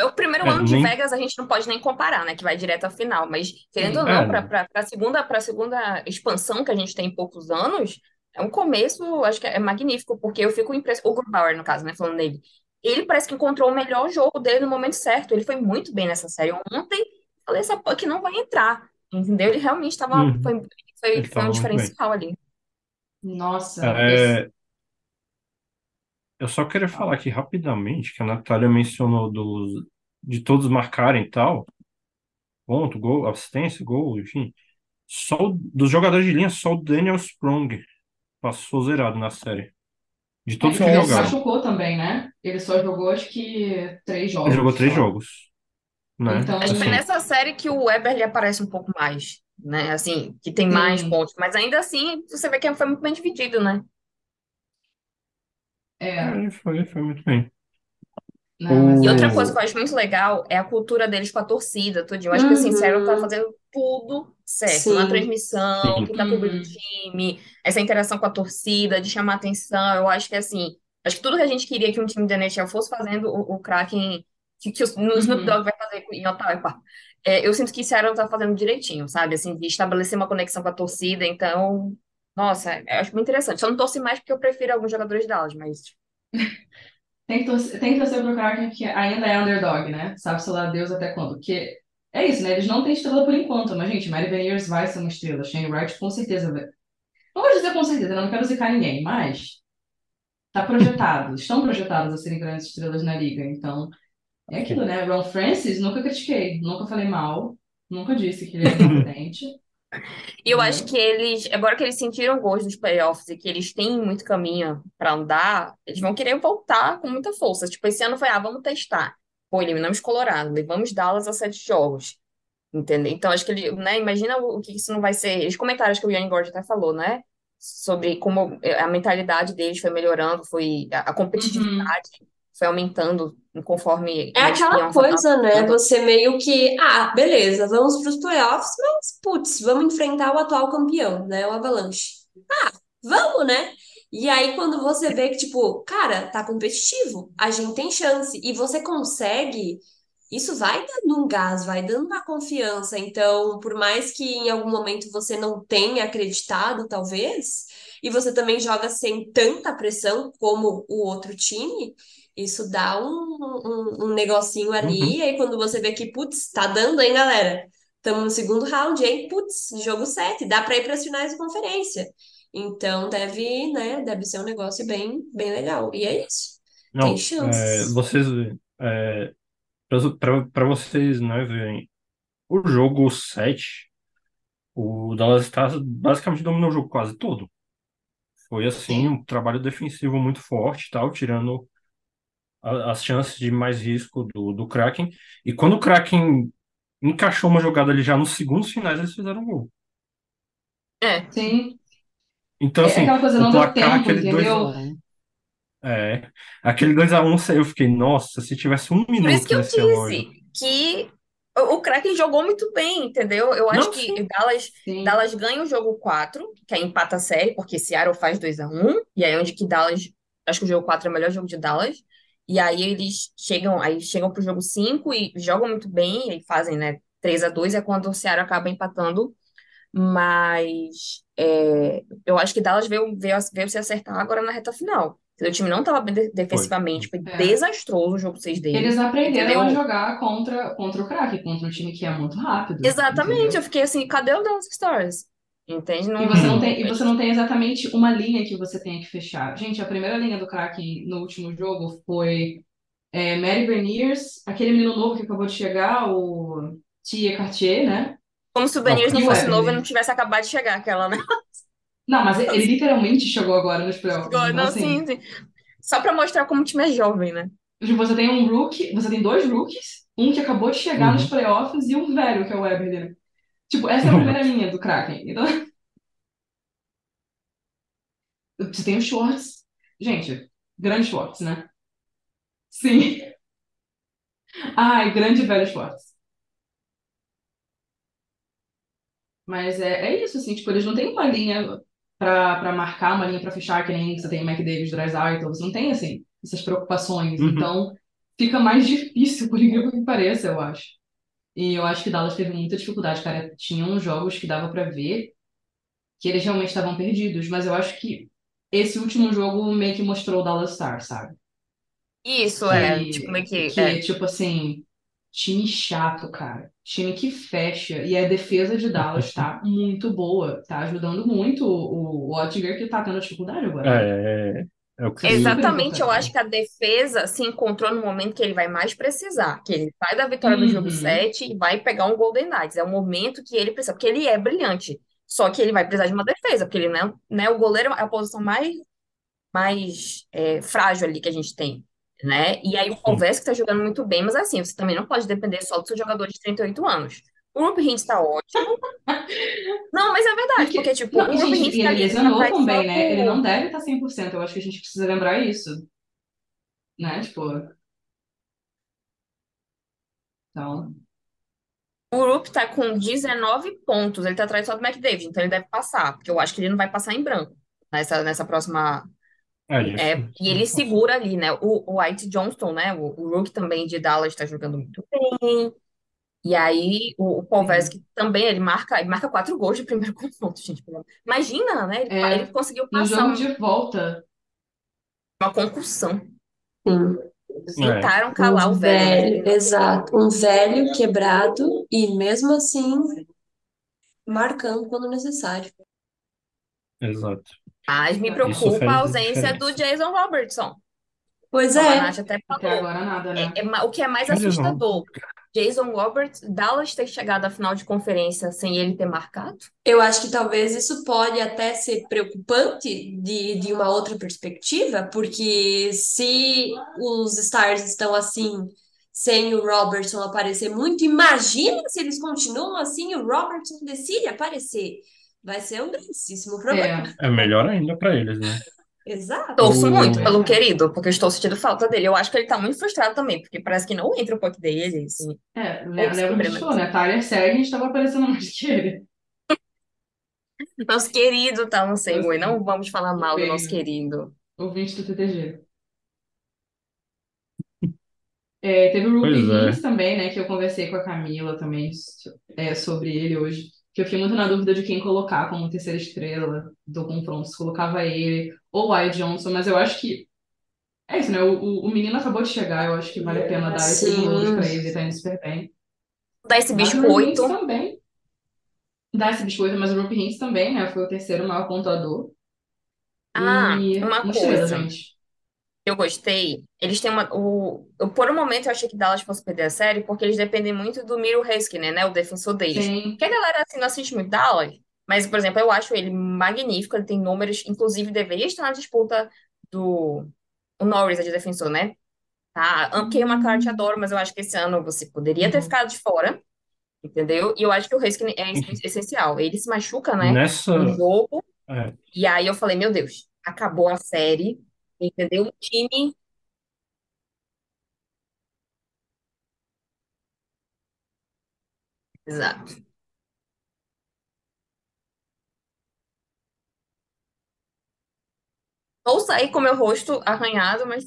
É o primeiro É, ano de nem- Vegas a gente não pode nem comparar, né? Que vai direto à final. Mas, querendo ou não, É. para a segunda, pra segunda expansão que a gente tem em poucos anos, é um começo, acho que é magnífico, porque eu fico impressionado. O Grubauer, no caso, né? Falando nele. Ele parece que encontrou o melhor jogo dele no momento certo. Ele foi muito bem nessa série. Ontem, falei, essa que não vai entrar. Entendeu? Ele realmente estava. Uhum. Foi, foi, Ele foi tava um muito bem. diferencial ali. Nossa, É, eu só queria falar aqui rapidamente que a Natália mencionou dos, de todos marcarem e tal, ponto, gol, assistência, gol, enfim. Só o- dos jogadores de linha, só o Daniel Sprong passou zerado na série. De todos que ele jogaram. machucou também, né? Ele só jogou, acho que, três jogos. Ele jogou três só. jogos. Né? Então, Acho que foi Assim, nessa série que o Eberle aparece um pouco mais, né? Assim, que tem mais Sim. pontos. Mas ainda assim, você vê que foi muito bem dividido, né? É, ele foi, foi muito bem. não, mas E O- outra é- coisa que eu acho muito legal é a cultura deles com a torcida, tudinho. Eu acho que assim, o Seattle tá Uhum. fazendo tudo certo. Sim. Na transmissão, Sim. quem tá cobrindo o Uhum. time, essa interação com a torcida, de chamar atenção. Eu acho que assim, acho que tudo que a gente queria que um time da NHL fosse fazendo, o, o Kraken, que, que o, no Snoop Uhum. Dogg vai fazer em Ottawa. É, eu sinto que o Seattle tá fazendo direitinho, sabe? Assim, de estabelecer uma conexão com a torcida. Então, nossa, eu acho muito interessante. Só não torci mais porque eu prefiro alguns jogadores de Dallas, mas Tem que torcer, tem que torcer pro Kraken que ainda é underdog, né? Sabe-se lá Deus até quando. Porque é isso, né? Eles não têm estrela por enquanto, mas, gente, Mary Beniers vai ser uma estrela. Shane Wright com certeza vai. Não vou dizer com certeza, eu não quero zicar ninguém, mas tá projetado. Estão projetados a serem grandes estrelas na liga. Então, é aquilo, né? Ron Francis, nunca critiquei, nunca falei mal, nunca disse que ele é incompetente. E eu acho que eles, agora que eles sentiram gosto dos playoffs e que eles têm muito caminho pra andar, eles vão querer voltar com muita força. Tipo, esse ano foi, ah, vamos testar. Pô, eliminamos Colorado, levamos Dallas a sete jogos. Entendeu? Então, acho que ele, né, imagina o, que isso não vai ser. Comentaram, acho que o Ian Gord até falou, né? Sobre como a mentalidade deles foi melhorando, foi a, a competitividade foi aumentando conforme É aquela coisa, né? Você meio que, ah, beleza, vamos para os playoffs, mas, putz, vamos enfrentar o atual campeão, né? O Avalanche. Ah, vamos, né? E aí, quando você vê que, tipo, cara, tá competitivo, a gente tem chance, e você consegue, isso vai dando um gás, vai dando uma confiança. Então, por mais que em algum momento você não tenha acreditado, talvez, e você também joga sem tanta pressão como o outro time. Isso dá um, um, um negocinho ali, Uhum. e aí quando você vê que, putz, tá dando, hein, galera? Estamos no segundo round, hein? Putz, jogo 7, dá pra ir para as finais de conferência. Então deve, né, deve ser um negócio bem, bem legal. E é isso. Não, Tem é, chances. vocês, é, para vocês, né, verem, o jogo 7, o Dallas Stars basicamente dominou o jogo quase todo. Foi assim, um trabalho defensivo muito forte, tal, tirando as chances de mais risco do, do Kraken. E quando o Kraken encaixou uma jogada ali já nos segundos finais, eles fizeram um gol. É, Sim. Então, É assim, aquela coisa, o não deu placar, tempo, aquele 2 a entendeu? 1 É, aquele 2x1 saiu, eu fiquei, nossa, se tivesse um por isso minuto que eu nesse relógio. disse que O, Kraken jogou muito bem, entendeu? Eu acho Não, que sim. Dallas, Sim. Dallas ganha o jogo 4, que aí empata a série, porque Seattle faz 2 a 1 e aí onde que Dallas, acho que o jogo 4 é o melhor jogo de Dallas. E aí eles chegam, aí chegam pro jogo 5 e jogam muito bem, e aí fazem, né, 3 a 2 é quando o Seattle acaba empatando. Mas é, eu acho que Dallas veio, veio, veio se acertar agora na reta final. O time não estava bem de- Foi. defensivamente, foi É. desastroso o jogo 6 deles. Eles aprenderam a entendeu? jogar contra, contra o Kraken, contra um time que é muito rápido. Exatamente, entendeu? eu fiquei assim, cadê o Dallas Stars? Entende? Não, E você não tem, e você não tem exatamente uma linha que você tenha que fechar. Gente, a primeira linha do Kraken no último jogo foi é, Mary Berniers, aquele menino novo que acabou de chegar, o Tia Cartier, né? Como se o Daniels não fosse novo e não tivesse acabado de chegar, aquela, né? Não, mas ele literalmente chegou agora nos playoffs. Então, Não, assim, sim, sim. Só pra mostrar como o time é jovem, né? você tem um rookie, você tem dois rookies, um que acabou de chegar nos Uhum. playoffs e um velho, que é o Eberle. né? Tipo, essa é a primeira linha do Kraken. Então, você tem o Schwartz. Gente, grande Schwartz, né? Sim. Ai, grande velho Schwartz. Mas é, é isso, assim, tipo, eles não têm uma linha pra, pra marcar, uma linha pra fechar, que nem você tem McDavid, Draisaitl, você não tem, assim, essas preocupações. Uhum. Então, fica mais difícil, por incrível que pareça, eu acho. E eu acho que Dallas teve muita dificuldade, cara. Tinha uns jogos que dava pra ver que eles realmente estavam perdidos, mas eu acho que esse último jogo meio que mostrou o Dallas Stars, sabe? Isso, é. Que, Tipo, meio que. que, É. tipo assim, time chato, cara. Time que fecha. E a defesa de Dallas tá muito boa. Tá ajudando muito o, o Oettinger, que tá tendo dificuldade agora. né? É, é, Exatamente, eu acho que a defesa se encontrou no momento que ele vai mais precisar, que ele sai da vitória do jogo Uhum. 7 e vai pegar um Golden Knights. É o momento que ele precisa, porque ele é brilhante. Só que ele vai precisar de uma defesa, porque ele não é, né, o goleiro é a posição mais, mais é, frágil ali que a gente tem, né? E aí o Sim. Pavelski tá jogando muito bem, mas assim, você também não pode depender só do seu jogador de 38 anos. O Rupp Hintz tá ótimo. Não, mas é verdade, Porque, porque tipo, não, o Hintz e tá ele tá lesionou também, né? Ele não deve estar 100%. Eu acho que a gente precisa lembrar isso, né? Tipo, então... O Rupp tá com 19 pontos, ele tá atrás só do McDavid, então ele deve passar, porque eu acho que ele não vai passar em branco nessa, nessa próxima. É isso. É, e ele segura ali, né? O, o White Johnston, né? O, o Rook também de Dallas tá jogando muito bem. E aí o, o Pavelski também, ele marca, ele marca quatro gols de primeiro confronto, gente. Imagina, né? Ele, É, ele conseguiu no passar jogo um- de volta, uma concussão. Sim. Tentaram calar Um o velho. velho, exato. Um velho quebrado e mesmo assim marcando quando necessário. Exato. Mas me Isso preocupa faz a ausência diferença. do Jason Robertson. Pois Como a é, Nath até até falou. agora nada, né? É, é o que é mais é assustador, Jason Roberts, Dallas ter chegado à final de conferência sem ele ter marcado? eu acho que talvez isso pode até ser preocupante de, de uma outra perspectiva, porque se os Stars estão assim, sem o Robertson aparecer muito, imagina se eles continuam assim e o Robertson decide aparecer. Vai ser um grandíssimo problema. É, É melhor ainda pra eles, né? Exato. Torço O- muito pelo É. querido, porque eu estou sentindo falta dele. Eu acho que ele tá muito frustrado também, porque parece que não entra o puck dele, assim. é, Ou lembra que a gente experimenta. falou, né? Tyler Seguin estava aparecendo mais que ele. Nosso querido tá no sem Nossa. Não vamos falar mal do nosso Querido. Ouvinte do TTG. É, teve o Ruby Pois é. Também, né? Que eu conversei com a Camila também é, sobre ele hoje. Que eu fiquei muito na dúvida de quem colocar como terceira estrela do confronto. Se colocava ele ou o Johnson, mas eu acho que é isso, né? O, o, menino acabou de chegar, eu acho que vale a pena dar Sim. minutos pra ele, tá indo super bem. Dá esse biscoito. também. Dá esse biscoito, mas o Ruby Hintz também, né? Foi o terceiro maior pontuador. Ah, E uma uma estrela, coisa. gente. Eu gostei. Eles têm uma. O, eu, por um momento eu achei que Dallas fosse perder a série, porque eles dependem muito do Miro Heiskanen, né? O defensor deles. Sim. Porque a galera assim não assiste muito Dallas, mas, por exemplo, eu acho ele magnífico, ele tem números, inclusive deveria estar na disputa do o Norris é de defensor, né? Tá, porque o McCarthy adoro, mas eu acho que esse ano você poderia ter Uhum. ficado de fora, entendeu? E eu acho que o Heiskanen é es- essencial. Ele se machuca, né? Nessa. No jogo, é, e aí eu falei, meu Deus, acabou a série, entendeu? O time Exato. Ou sair com meu rosto arranhado, mas.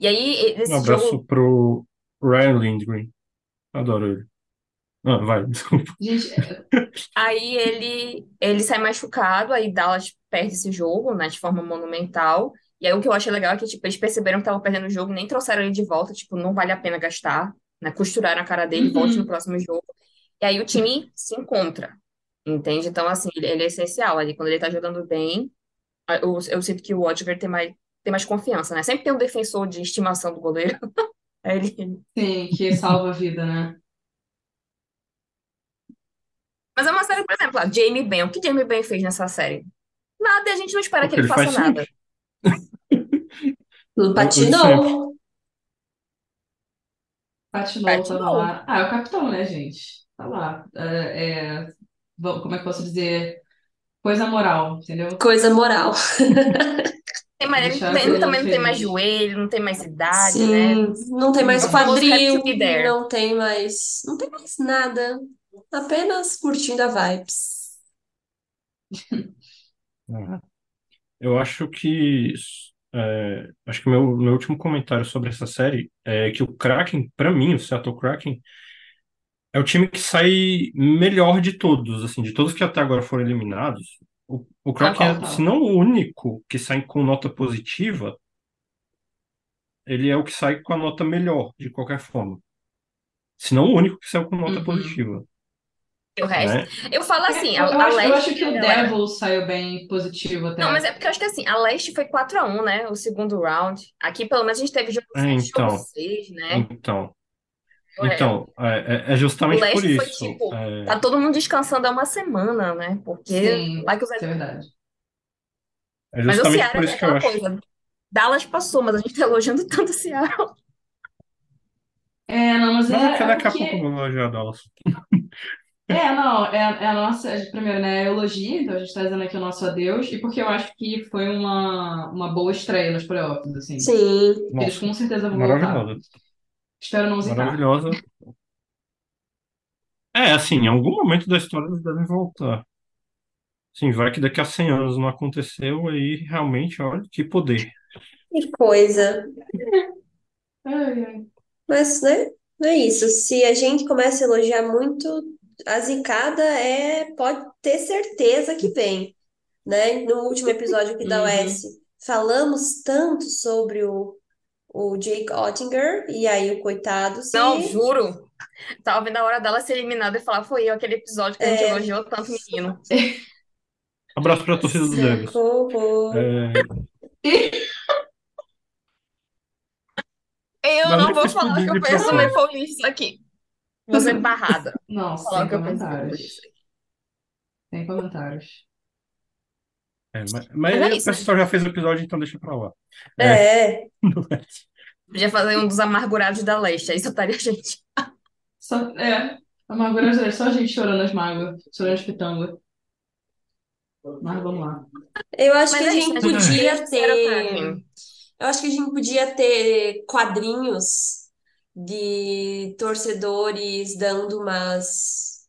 E aí, Um esse abraço jogo. pro Ryan Lindgren. Adoro ele. Ah, vai, desculpa. Gente, é- Aí ele, ele sai machucado, aí Dallas perde esse jogo, né, de forma monumental. E aí o que eu achei legal é que, tipo, eles perceberam que estavam perdendo o jogo, nem trouxeram ele de volta, tipo, não vale a pena gastar, né? Costuraram a cara dele, volte no Uhum. próximo jogo. E aí o time se encontra, entende? Então, assim, ele, ele é essencial ali. Quando ele tá jogando bem, eu, eu sinto que o Odegaard tem mais, tem mais confiança, né? Sempre tem um defensor de estimação do goleiro. Ele... sim, que salva a vida, né? Mas é uma série, por exemplo, a Jamie Benn. O que Jamie Benn fez nessa série? Nada, e a gente não espera que ele ele faça nada. sempre. É patinou. Patinou, Patinou. lá. Ah, é o capitão, né, gente? Tá lá. É, é, como é que eu posso dizer? Coisa moral, entendeu? Coisa moral. Tem mais, tem- também não tem mais joelho, não tem mais idade, né? Sim, não tem mais É quadril, não tem mais, não tem mais nada. Apenas curtindo a vibes. Eu acho que é, acho que meu, meu último comentário sobre essa série é que o Kraken, pra mim, o Seattle Kraken, é o time que sai melhor de todos, assim, de todos que até agora foram eliminados. O, o Kraken é, se não o único que sai com nota positiva, ele é o que sai com a nota melhor, de qualquer forma. Se não o único que saiu com nota Uhum. positiva, o resto. né? Eu falo É, assim, eu, a, eu a acho, eu Leste, acho que o. Devil saiu bem positivo Não, até. mas é porque eu acho que assim, a Leste foi 4x1, né? O segundo round. Aqui, pelo menos, a gente teve jogo É, 7, jogo então, 6, né? então, É, então, é, é- é o justamente por Leste foi isso. tipo, é, tá todo mundo descansando há uma semana, né? Porque Sim, lá que os isso é verdade. é Mas o Ceará por é isso que eu aquela acho. coisa. Dallas passou, mas a gente tá elogiando tanto o Ceará. É, não, mas Mas é que é, é daqui a pouco eu vou elogiar Dallas. É, não, é, é a nossa. Primeiro, né? Elogio, então a gente tá dizendo aqui o nosso adeus, e porque eu acho que foi uma, uma boa estreia nos playoffs, assim. Sim. Eles Nossa, com certeza vão voltar. maravilhosa. Espero não zicar. Maravilhosa. É, assim, em algum momento da história eles devem voltar. Sim, vai que daqui a 100 anos não aconteceu, aí realmente, olha, que poder. Que coisa. Mas, né? Não é isso. Se a gente começa a elogiar muito, a zicada é, pode ter certeza que vem, né? No último episódio aqui da Uhum. OS, falamos tanto sobre o, o Jake Ottinger, e aí o coitado se. Não, juro. Tava vendo a hora dela ser eliminada e falar, foi eu, aquele episódio que a gente É. elogiou tanto menino. Abraço pra torcida do Devils. Socorro. É, Eu Mas não vou falar o que eu penso propósito. Maple Leafs aqui. Vou ser barrada. Não, sem comentários. Sem comentários. é, mas, mas Mas é o né? pessoal já fez o episódio, então deixa pra lá. É, É. Podia fazer um dos amargurados da Leste, aí só estaria a gente. Só, é, amargura é só a gente chorando as mágoas, chorando as pitangas. Mas vamos lá. Eu acho Mas que a é gente né, gente? podia ter. Eu acho que a gente podia ter quadrinhos de torcedores dando umas,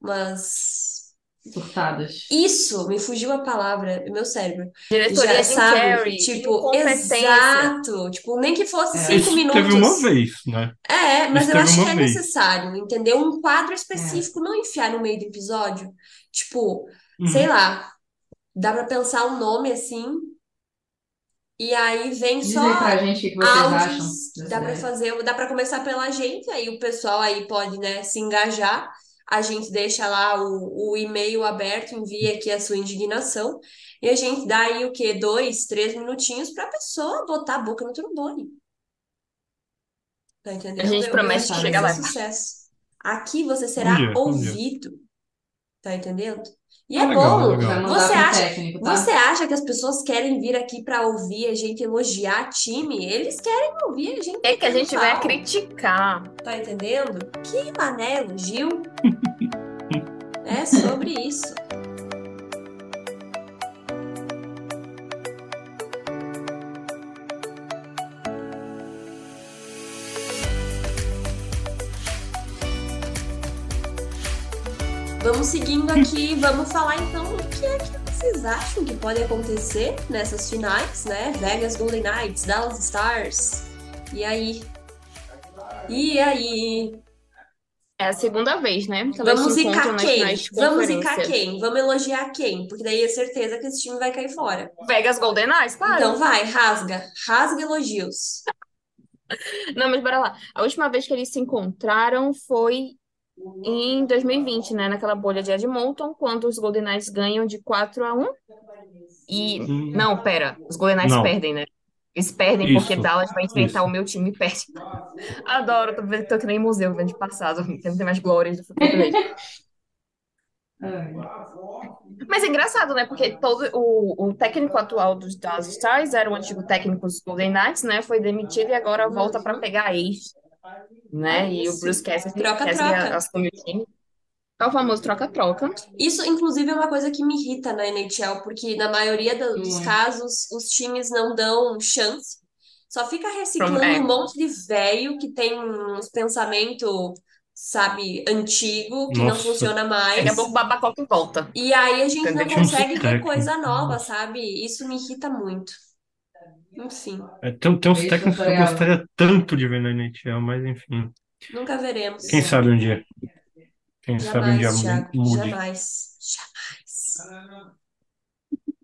umas... Surtadas. Isso, me fugiu a palavra, meu cérebro. Diretoria Já sabe, Carrey, tipo, exato, tipo, nem que fosse É. cinco Isso teve uma minutos. vez, né? É, mas Isso eu acho que é vez. necessário, entendeu? Um quadro específico, não enfiar no meio do episódio. Tipo, sei Uhum. lá, dá pra pensar um nome assim, e aí vem Diz só aí pra gente o que vocês acham dá pra ideia. fazer, dá pra começar pela gente, aí o pessoal aí pode, né, se engajar. A gente deixa lá o, o e-mail aberto, envia aqui a sua indignação, e a gente dá aí o quê? Dois, três minutinhos pra pessoa botar a boca no trombone. Tá A entendendo? gente Eu, promete que chega lá. sucesso. Aqui você Um será dia, um dia. ouvido. Tá entendendo? E Ah, é legal, bom. legal. Você acha, técnico, tá? você acha que as pessoas querem vir aqui pra ouvir a gente elogiar time? Eles querem ouvir a gente É que a gente vai criticar. Tá entendendo? Que mané elogio. É sobre isso. Vamos seguindo aqui, vamos falar então o que é que vocês acham que pode acontecer nessas finais, né? Vegas Golden Knights, Dallas Stars. E aí? E aí? É a segunda vez, né? Que Vamos nas quem? Vamos conferência. quem? Vamos elogiar quem? Porque daí é certeza que esse time vai cair fora. Vegas Golden Knights, claro. Então vai, rasga. Rasga elogios. Não, mas bora lá. A última vez que eles se encontraram foi em 2020, né? Naquela bolha de Edmonton, quando os Golden Knights ganham de 4 a 1. E. Hum. Não, pera. Os Golden Knights Não. perdem, né? Eles perdem porque Isso, Dallas vai enfrentar isso. o meu time e perde. Adoro, tô, tô que nem museu vendo de passado, quero ter mais glórias do. Ai. Mas é engraçado, né? Porque todo o, o técnico atual dos Dallas Stars era o antigo técnico dos Golden Knights, né? Foi demitido e agora volta para pegar a ex, né? E o Bruce Cassidy, Troca, Cassidy troca. assume o time. É o famoso troca-troca. Isso, inclusive, é uma coisa que me irrita na NHL, porque na maioria do- dos Muito. casos os times não dão chance. Só fica reciclando É. um monte de velho que tem uns pensamento, sabe, antigo, que não Nossa. funciona mais. Daqui a pouco o babacoca volta. E aí a gente não Entendeu? consegue ver Técnico. coisa nova, sabe? Isso me irrita muito. Enfim, É, tem, tem uns técnicos que eu gostaria tanto de ver na NHL, mas enfim. nunca veremos. Quem sabe um dia. Quem sabe um dia Jamais, Thiago. mu- mude. Jamais. Jamais.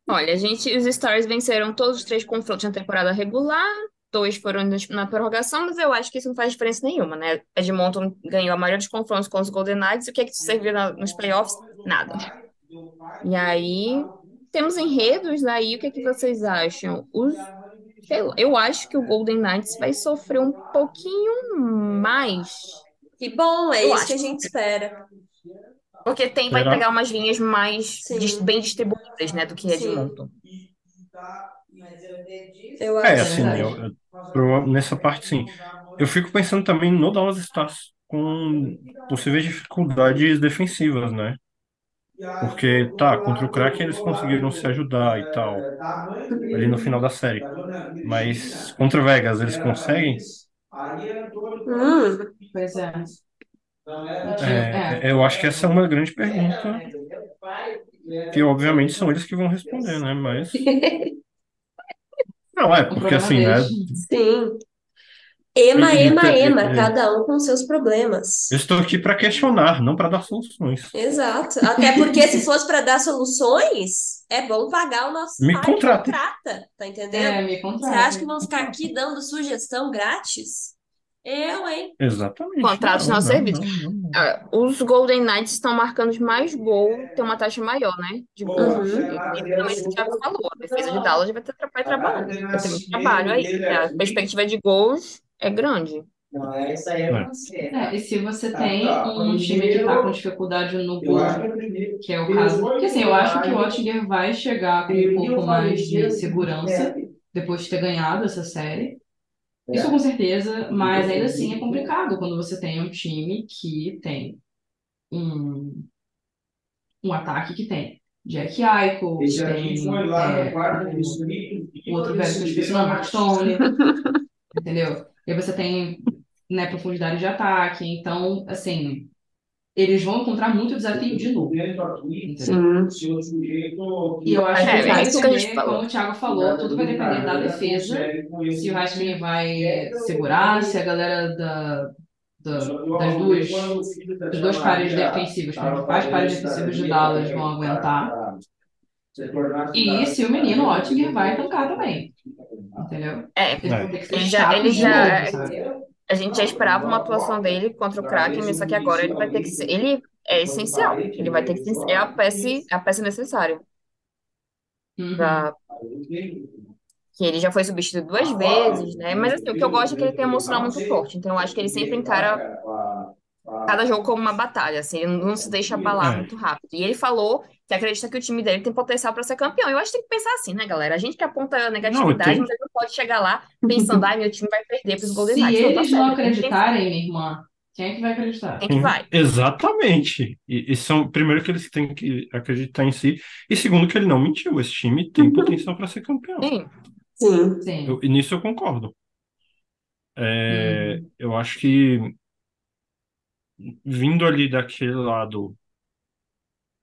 Olha, a gente, os Stars venceram todos os três confrontos na temporada regular, dois foram na prorrogação, mas eu acho que isso não faz diferença nenhuma, né? Edmonton ganhou a maioria dos confrontos com os Golden Knights, o que é que isso serviu na- nos playoffs? Nada. E aí, temos enredos aí, o que é que vocês acham? Os, eu acho que o Golden Knights vai sofrer um pouquinho mais, Que bom, é Eu isso que a gente espera. porque tem, vai pegar umas linhas mais Sim. dis- bem distribuídas, né, do que Sim. Edmonton. Eu É, acho. assim, eu, eu- nessa parte, sim. Eu fico pensando também no Dallas Stars com possíveis dificuldades defensivas, né? Porque, tá, contra o Kraken eles conseguiram se ajudar e tal, ali no final da série. Mas contra o Vegas eles conseguem? Hum, Pois é. É, eu acho que essa é uma grande pergunta, que obviamente são eles que vão responder, né? Mas. Não, é, porque assim, né? sim. Ema, E- ema, e- ema, e- cada um com seus problemas. Eu estou aqui para questionar, não para dar soluções. Exato. Até porque se fosse para dar soluções, é bom pagar o nosso Me pai contrata. contrata, tá entendendo? É, me Você contrata. acha que vão ficar aqui dando sugestão grátis? Eu, hein? Exatamente. Contratos não não, servidos. não, não. Ah, os Golden Knights estão marcando mais gol, tem uma taxa maior, né? De gol. Uhum. E também o Thiago falou, a defesa de Dallas vai ter vai trabalhar, vai ter muito trabalho aí. A perspectiva de gols é grande. É, e se você tem um time que tá com dificuldade no gol, que é o caso. Porque assim, eu acho que o Oettinger vai chegar com um pouco mais de segurança depois de ter ganhado essa série. Isso com certeza, mas ainda assim é complicado quando você tem um time que tem um, um ataque que tem Jack Eichel, tem é, o outro velho que eu esqueci o nome, Mark Stone, entendeu? E aí você tem né, profundidade de ataque, então, assim, eles vão encontrar muito desafio de novo, entendeu? E eu acho que É, vai é isso que a gente falou. como o Thiago falou, tudo vai depender da defesa, se o Heisman vai segurar, se a galera da, da- das duas, dos dois pares defensivos, os pais pares defensivos de Dallas vão aguentar, e se o menino Oettinger vai tancar também, entendeu? É, que ser Ele já- ele já- novo, sabe? a gente já esperava uma atuação dele contra o Kraken, mas só que agora ele vai ter que ser. Ele é essencial. Ele vai ter que ser. É a peça, é a peça necessária. Uhum. Pra, que ele já foi substituído duas vezes, né? Mas assim, o que eu gosto é que ele tem um emocional muito forte. Então eu acho que ele sempre encara cada jogo como uma batalha, assim, ele não se deixa abalar É. muito rápido. E ele falou que acredita que o time dele tem potencial para ser campeão. Eu acho que tem que pensar assim, né, galera? A gente que aponta negatividade, tem- mas ele não pode chegar lá pensando, ai, meu time vai perder para os Golden Se Knights. Não, tá eles não acreditarem, minha irmã, quem é que vai acreditar? Quem que vai? Exatamente. E, e são, primeiro que eles têm que acreditar em si, e segundo que ele não mentiu. Esse time tem potencial para ser campeão. Sim. Sim. Sim. Eu- e nisso eu concordo. É, eu acho que vindo ali daquele lado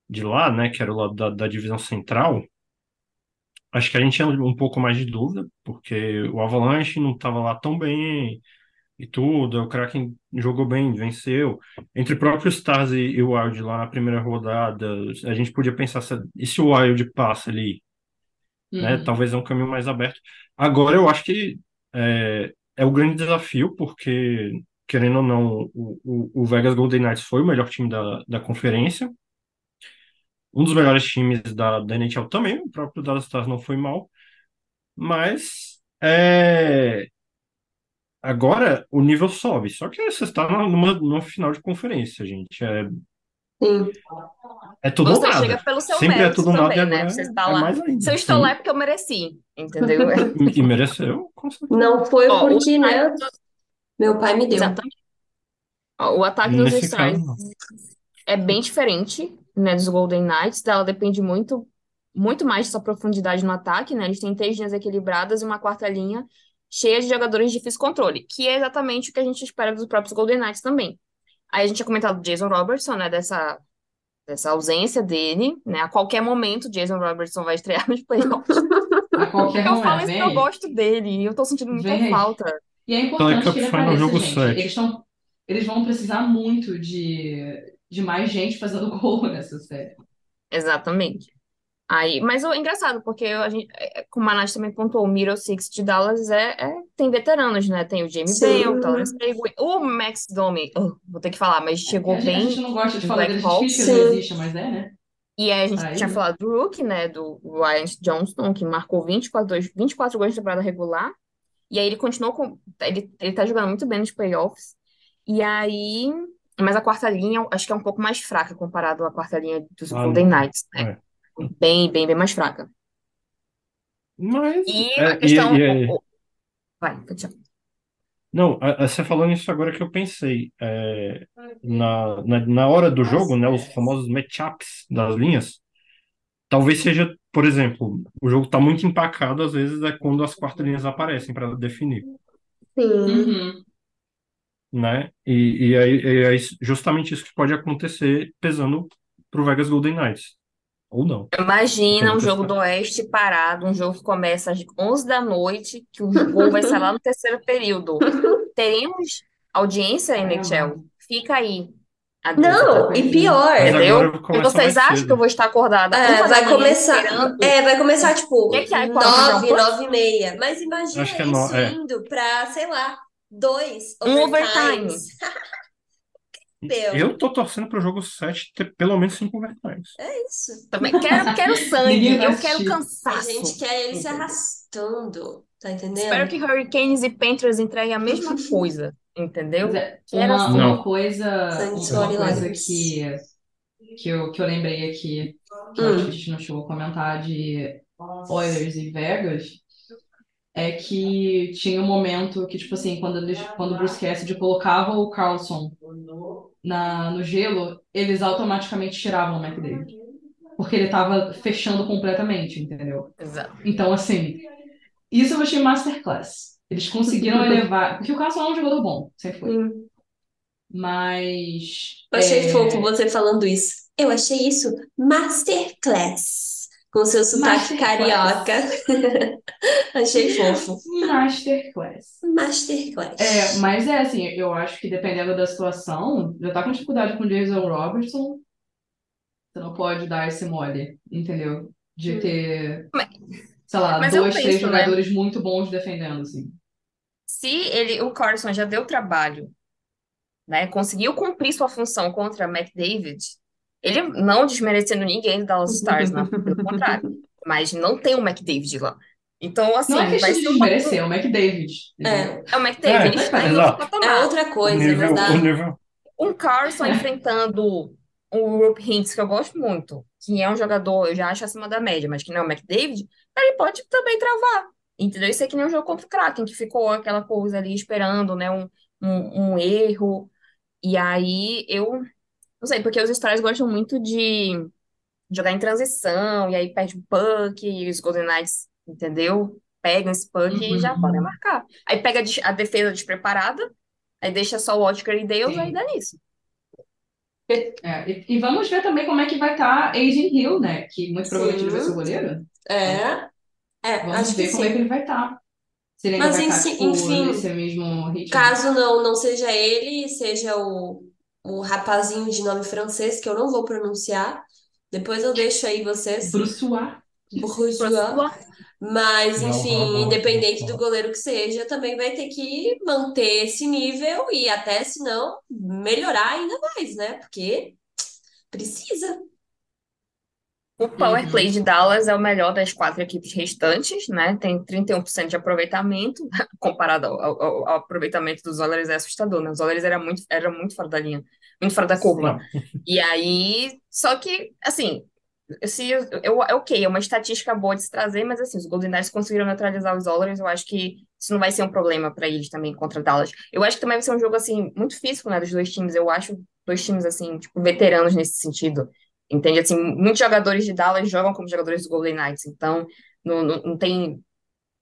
de lá, né, que era o lado da, da divisão central, acho que a gente tinha um pouco mais de dúvida, porque o Avalanche não estava lá tão bem e tudo, o Kraken jogou bem, venceu. Entre o próprio Stars e, e o Wild lá na primeira rodada, a gente podia pensar, se, e se o Wild passa ali? Né? Uhum. Talvez é um caminho mais aberto. Agora eu acho que é, é o grande desafio, porque, querendo ou não, o, o, o Vegas Golden Knights foi o melhor time da, da conferência. Um dos melhores times da, da NHL também, o próprio Dallas Stars não foi mal. Mas é, agora o nível sobe. Só que você está numa, numa final de conferência, gente. É, Sim. é tudo Você nada. chega pelo seu Sempre é mérito tudo nada e também, né? agora Você é, está é lá. mais ainda. Se eu estou Sim. lá é porque eu mereci, entendeu? E mereceu, com certeza. Não foi Ó, o porque, né? Meu pai me deu. Exatamente. Ó, o ataque dos Nesse Stars caso, não. é bem diferente, né, dos Golden Knights. Ela depende muito, muito mais dessa profundidade no ataque, né? Eles têm três linhas equilibradas e uma quarta linha cheia de jogadores de difícil controle, que é exatamente o que a gente espera dos próprios Golden Knights também. Aí a gente tinha comentado do Jason Robertson, né, dessa, dessa ausência dele, né? A qualquer momento, Jason Robertson vai estrear nos playoffs. A qualquer Eu falo momento, isso porque eu aí. gosto dele e eu tô sentindo muita Vem aí. falta. E é Stanley importante Cup que ele Final, apareça, jogo gente. 7. Eles estão, eles vão precisar muito de, de mais gente fazendo gol nessa série. Exatamente. Aí, mas o engraçado, porque a gente, é, como a Nath também pontuou, o Middle Six de Dallas é, é- tem veteranos, né? Tem o Jamie Benn, o. Seguin, o Max Domi, oh, vou ter que falar, mas É, chegou a gente, a bem gente não gosta de falar deles, existe, mas é, né? E aí a gente Aí, tinha falado do Rook, né? Do Ryan Johnston, que marcou 24, dois- 24 gols de temporada regular. E aí ele continuou com. Ele, ele tá jogando muito bem nos playoffs. E aí. Mas a quarta linha, acho que é um pouco mais fraca comparado à quarta linha dos Ah, Golden. Knights, né? É. Bem, bem, bem mais fraca. Mas, E é, a e, questão. e o- o- Vai, falar. não, você falando isso agora que eu pensei, é, na, na, na hora do jogo, né, os famosos matchups das linhas, talvez seja, por exemplo, o jogo tá muito empacado, às vezes é quando as quartas linhas aparecem para definir, Sim. Uhum. né? E, e aí e é justamente isso que pode acontecer pesando pro Vegas Golden Knights, ou não. Imagina um jogo do Oeste parado, um jogo que começa às 11 da noite, que o gol vai ser lá no terceiro período. Teremos audiência. NHL? Fica aí Não, e pior. Mas Entendeu? E vocês acham cedo. que eu vou estar acordada É, vai manhã começar. É, vai começar tipo Que que é qual a nove, nove e meia. Mas imagina Acho que é isso no- é. indo pra, sei lá, dois Um overtimes. Meu, Eu tô torcendo pro jogo 7 ter pelo menos cinco overtimes. é isso. Também quero, quero sangue, eu quero assistir. A cansaço. gente quer ele se arrastando. Tá entendendo? Espero que Hurricanes e Panthers entreguem a mesma coisa, entendeu? É, Quero uma, assim. uma Não. coisa, uma coisa que, que, eu, que eu lembrei aqui, que eu Hum. acho que a gente não chegou a comentar de Oilers e Vegas, é que tinha um momento que, tipo assim, quando, eles, quando o Bruce Cassidy colocava o Carlson na, no gelo, eles automaticamente tiravam o McDavid. Porque ele tava fechando completamente, entendeu? Exato. Então, assim, isso eu achei masterclass. Eles conseguiram elevar. Porque o Carlson é um jogador bom, sempre foi. Hum. Mas. Eu achei é, fofo você falando isso. Eu achei isso masterclass. Com seu sotaque carioca. achei fofo. Masterclass. Masterclass. É, mas é assim, eu acho que dependendo da situação, já tá com dificuldade com o Jason Robertson, você não pode dar esse mole, entendeu? De Hum. ter, Mas- sei lá, dois, três penso, né? jogadores muito bons defendendo, assim. Se ele, o Carson já deu trabalho, né, conseguiu cumprir sua função contra McDavid, ele não desmerecendo ninguém do Dallas Stars, não, pelo contrário, mas não tem o McDavid lá. Então, assim, Não é questão de desmerecer, é o McDavid, entendeu? É o McDavid, É, ele está em outro exato. É outra O coisa, nível, o nível. Um Carson enfrentando o Rope Hintz, que eu gosto muito, que é um jogador, eu já acho acima da média, mas que não é o McDavid, ele pode também travar. Entendeu? Isso é que nem o jogo contra o Kraken, que ficou aquela coisa ali esperando, né? Um, um, um erro. E aí eu não sei, porque os Stars gostam muito de jogar em transição, e aí perde o puck, e os Golden Knights, entendeu? Pegam esse puck e já Uhum. podem marcar. Aí pega a defesa despreparada, aí deixa só o Otker e Deus, Sim. aí dá nisso. É, e, e vamos ver também como é que vai estar Aiden Hill, né? Que muito provavelmente ele vai ser o Sim, goleiro. é, é, Vamos acho que ver como é que sim. ele vai estar. Se ele ainda Mas vai estar, ensi- tipo, enfim, nesse mesmo ritmo. caso não, não seja ele, seja o, o rapazinho de nome francês, que eu não vou pronunciar, depois eu deixo aí vocês, Bruçois. bourgeois. Mas, enfim, não, não, independente do goleiro que seja, também vai ter que manter esse nível e até, se não, melhorar ainda mais, né? Porque precisa. O power Uhum. play de Dallas é o melhor das quatro equipes restantes, né? Tem 31% de aproveitamento, comparado ao, ao- ao aproveitamento dos Oilers é assustador, né? Os Oilers era muito, era muito fora da linha, muito fora da curva. Não. E aí, só que, assim, se, eu, eu- ok, é uma estatística boa de se trazer, mas assim, os Golden Knights conseguiram neutralizar os Oilers, eu acho que isso não vai ser um problema para eles também contra Dallas. Eu acho que também vai ser um jogo, assim, muito físico, né, dos dois times, eu acho dois times, assim, tipo, veteranos nesse sentido, entende? Assim, muitos jogadores de Dallas jogam como jogadores do Golden Knights, então não, não, não tem,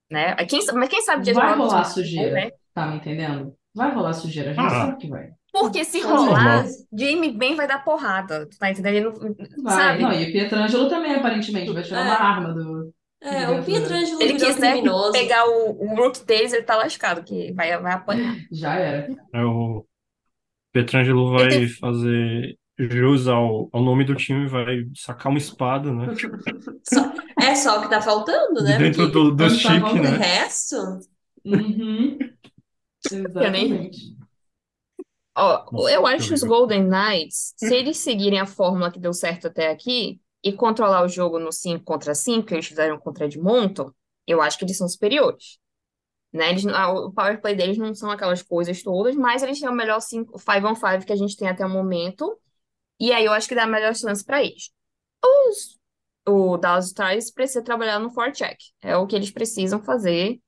né, quem, sabe- mas quem sabe Jason Vai rolar sujeira. né? Tá me entendendo? Vai rolar sujeira. A gente Ah. sabe que vai. Porque se rolar. Jamie Ben vai dar porrada, tá entendendo? Ele não- Vai. sabe? Não, e o Pietrangelo também, aparentemente, vai tirar É. uma arma do. É, o Pietrangelo Se ele quiser criminoso. pegar o, o rook deles, ele tá lascado, que vai, vai apanhar. Já era. É, o Pietrangelo vai tem- fazer jus ao, ao nome do time, vai sacar uma espada, né? Só- é só o que tá faltando, né? Dentro Porque do, tá chip, o né? resto. Uhum. Eu nem- Exatamente. Ó, Nossa, eu acho que os. Golden Knights, se eles seguirem a fórmula que deu certo até aqui e controlar o jogo no 5 contra 5, que eles fizeram contra Edmonton, eu acho que eles são superiores. Né? Eles, o power play deles não são aquelas coisas todas, mas eles têm o melhor 5 on 5 que a gente tem até o momento. E aí eu acho que dá a melhor chance para eles. Os, o Dallas Stars precisa trabalhar no forecheck. É o que eles precisam fazer.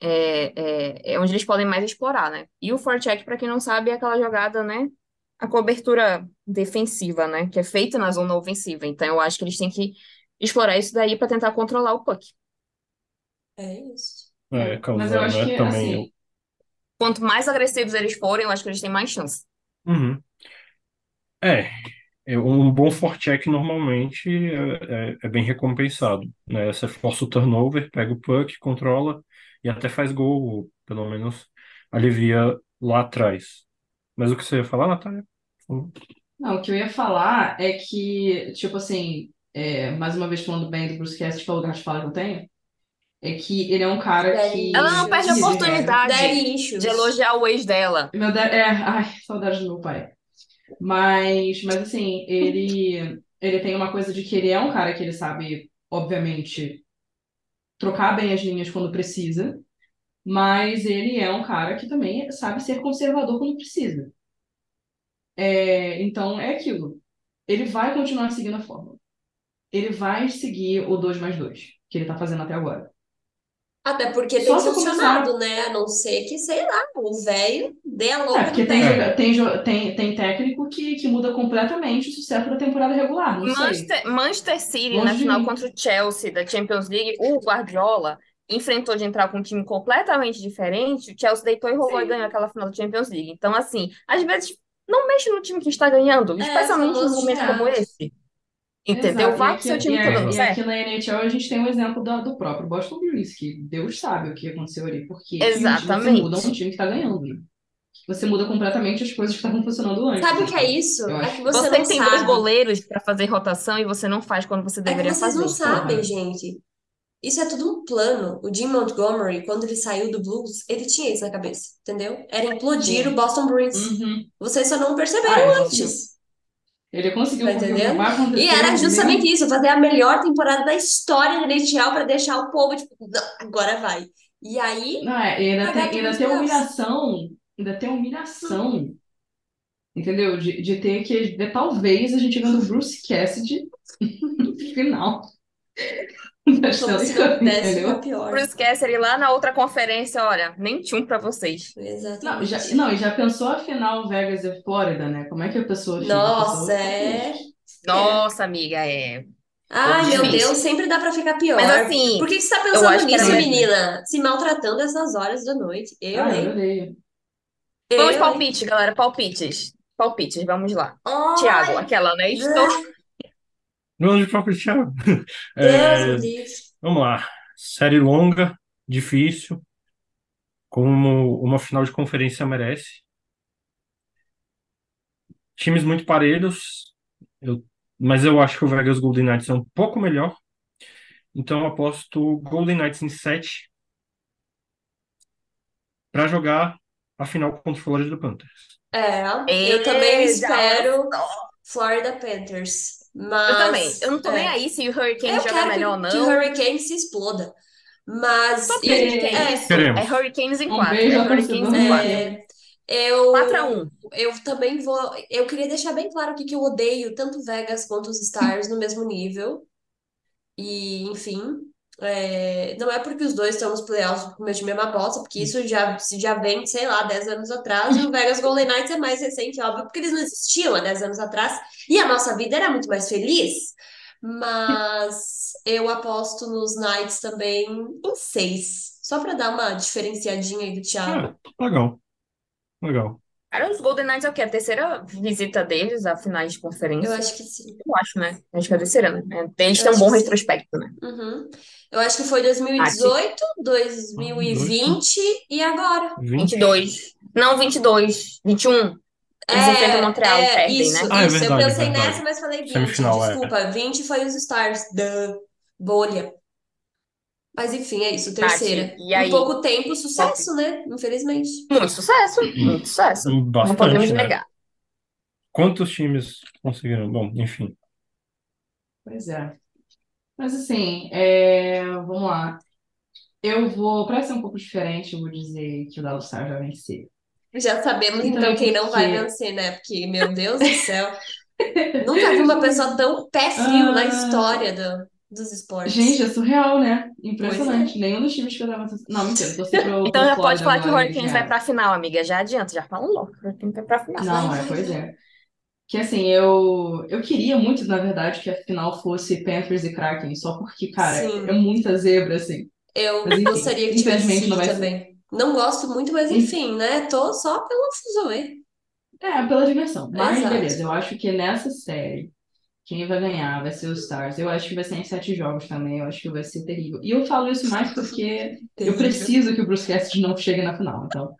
É, é, é onde eles podem mais explorar, né? E o forecheck, para quem não sabe, é aquela jogada, né? A cobertura defensiva, né? Que é feita na zona ofensiva. Então eu acho que eles têm que explorar isso daí para tentar controlar o puck. É isso. É, Mas eu acho né, que, também. assim, Quanto mais agressivos eles forem, eu acho que eles têm mais chance. Uhum. É, é, um bom forecheck normalmente é, é, é bem recompensado, né? Você força o turnover, pega o puck, controla e até faz gol, ou pelo menos alivia lá atrás. Mas o que você ia falar, Natália? Não, o que eu ia falar é que, tipo assim, é, mais uma vez falando bem do Bruce Cassidy, que é o lugar de fala que eu tenho, é que ele é um cara que. Ela não perde a oportunidade de elogiar o ex dela. Meu Deus, é, ai, saudade do meu pai. Mas, mas assim, ele, ele tem uma coisa de que ele é um cara que ele sabe, obviamente, trocar bem as linhas quando precisa, mas ele é um cara que também sabe ser conservador quando precisa. É, então é aquilo. Ele vai continuar seguindo a fórmula. Ele vai seguir o 2 mais 2, que ele tá fazendo até agora. Até porque tem Só funcionado, né? A não ser que, sei lá, o velho dê a É, louca porque do tem, tem, tem, tem técnico que, que muda completamente o sucesso da temporada regular, não sei. Manchester, Manchester City, Longe na final contra o Chelsea da Champions League, o Guardiola enfrentou de entrar com um time completamente diferente. O Chelsea deitou e rolou Sim. e ganhou aquela final da Champions League. Então, assim, às vezes, não mexe no time que está ganhando, especialmente num famoso momento como esse. Entendeu? Exato. Vá E aqui, seu time que tá dando e certo. aqui na NHL a gente tem um exemplo do, do próprio Boston Bruins, que Deus sabe o que aconteceu ali. Porque que você Exatamente. muda um time que tá ganhando, né? Você muda completamente as coisas que estavam funcionando antes. Sabe o que é isso? É que você Você não tem dois sabe. goleiros para fazer rotação e você não faz quando você É que deveria vocês fazer. não sabem, gente. Isso é tudo um plano. O Jim Montgomery, quando ele saiu do Blues, ele tinha isso na cabeça, entendeu? Era implodir Sim. o Boston Bruins. Uhum. Vocês só não Ah, perceberam ele antes. Ele conseguiu, Tá entendendo? E era mesmo. justamente isso, fazer a melhor temporada da história da NHL para deixar o povo, tipo, "Não, agora vai. E aí, Não, é, ainda tem, ainda tem humilhação, ainda tem humilhação, entendeu? De, de ter que, de, talvez, a gente vendo o Bruce Cassidy no final da como se Stanley não Cup, pudesse entendeu? ficar pior. Bruce Cassidy lá na outra conferência, olha, nem tchum para vocês. Não, já, Exatamente. não, e já pensou a final Vegas e Flórida, né? Como é que a pessoa Nossa, é. Nossa, amiga, é. Ai, meu difícil. Deus, sempre dá pra ficar pior. Mas assim, Por que você tá eu pensando nisso, menina? Se maltratando essas horas da noite. Eu, Ah, eu hein? odeio. Vamos Eu, palpite, galera, palpites. palpites, vamos lá. Ai, Thiago, aquela, né? Estou... Vamos de próprio Thiago. Deus É, vamos lá. Série longa, difícil, como uma final de conferência merece. Times muito parelhos, eu- mas eu acho que o Vegas Golden Knights é um pouco melhor. Então eu aposto Golden Knights em 7 para jogar a final contra o Florida Panthers. É, eu também espero. Florida Panthers. Eu também. Mas Eu não tô nem é, aí se o Hurricane eu joga quero melhor ou que, que o não. Hurricane se exploda. Mas e- é. É Hurricanes em Um 4. beijo É Hurricanes em do 4. Hurricane. é, eu 4 a 1. eu também vou. Eu queria deixar bem claro aqui que eu odeio tanto Vegas quanto os Stars no mesmo nível. E, enfim, é, não é porque os dois estão nos playoffs com o meu time é bosta, porque isso já, já vem, sei lá, 10 anos atrás, e o Vegas Golden Knights é mais recente, óbvio, porque eles não existiam há 10 anos atrás, e a nossa vida era muito mais feliz. Mas eu aposto nos Knights também em 6, só pra dar uma diferenciadinha aí do Thiago. É, legal. Legal. Cara, os Golden Knights é o quê? A terceira visita deles a finais de Eu conferência? acho que sim. Eu acho, né? Acho que é a terceira, né? É, Eles Eu têm um bom retrospecto, né? Uhum. Eu acho que foi Ah, 2018, Ah, dois, 2020 e agora. 20. 22. Não, 22. 21. Eles enfrentam Montreal e É, é, perdem, isso, né? Ah, é isso. Eu verdade, pensei verdade. nessa, mas falei 20. Semifinal, é. Desculpa, 20 foi os Stars da bolha. Mas enfim, é isso, terceira. e Em aí? pouco tempo, sucesso, né? Infelizmente. Muito sucesso, muito sucesso. Não Bastante, podemos né? negar. Quantos times conseguiram? Bom, enfim. Pois é. Mas assim, é, vamos lá. Eu vou, para ser um pouco diferente, eu vou dizer que o Dallas Stars vai vencer. Já sabemos Então, então quem não vai vencer, né? Porque, meu Deus do céu, nunca vi uma pessoa tão pé frio na Ah. história do- dos esportes. Gente, é surreal, né? Impressionante. Nenhum dos times que eu tava. Não, mentira, torci pro, Então pro já pode falar que o Hurricanes vai pra final, amiga. Já adianta, já fala logo. O Hurricanes vai pra final. Não, é, pois é. Que assim, eu, eu queria muito, na verdade, que a final fosse Panthers e Kraken, só porque, cara, Sim. é muita zebra, assim. Eu Mas, enfim, gostaria que tivesse não vai ser. também. Não gosto muito, mas enfim, né? Tô só pelo fuzuê. É, pela diversão. Mas Exato. beleza, eu acho que nessa série, quem vai ganhar vai ser os Stars. Eu acho que vai ser em sete jogos também, eu acho que vai ser terrível. E eu falo isso mais porque eu preciso que o Bruce Cassidy não chegue na final, então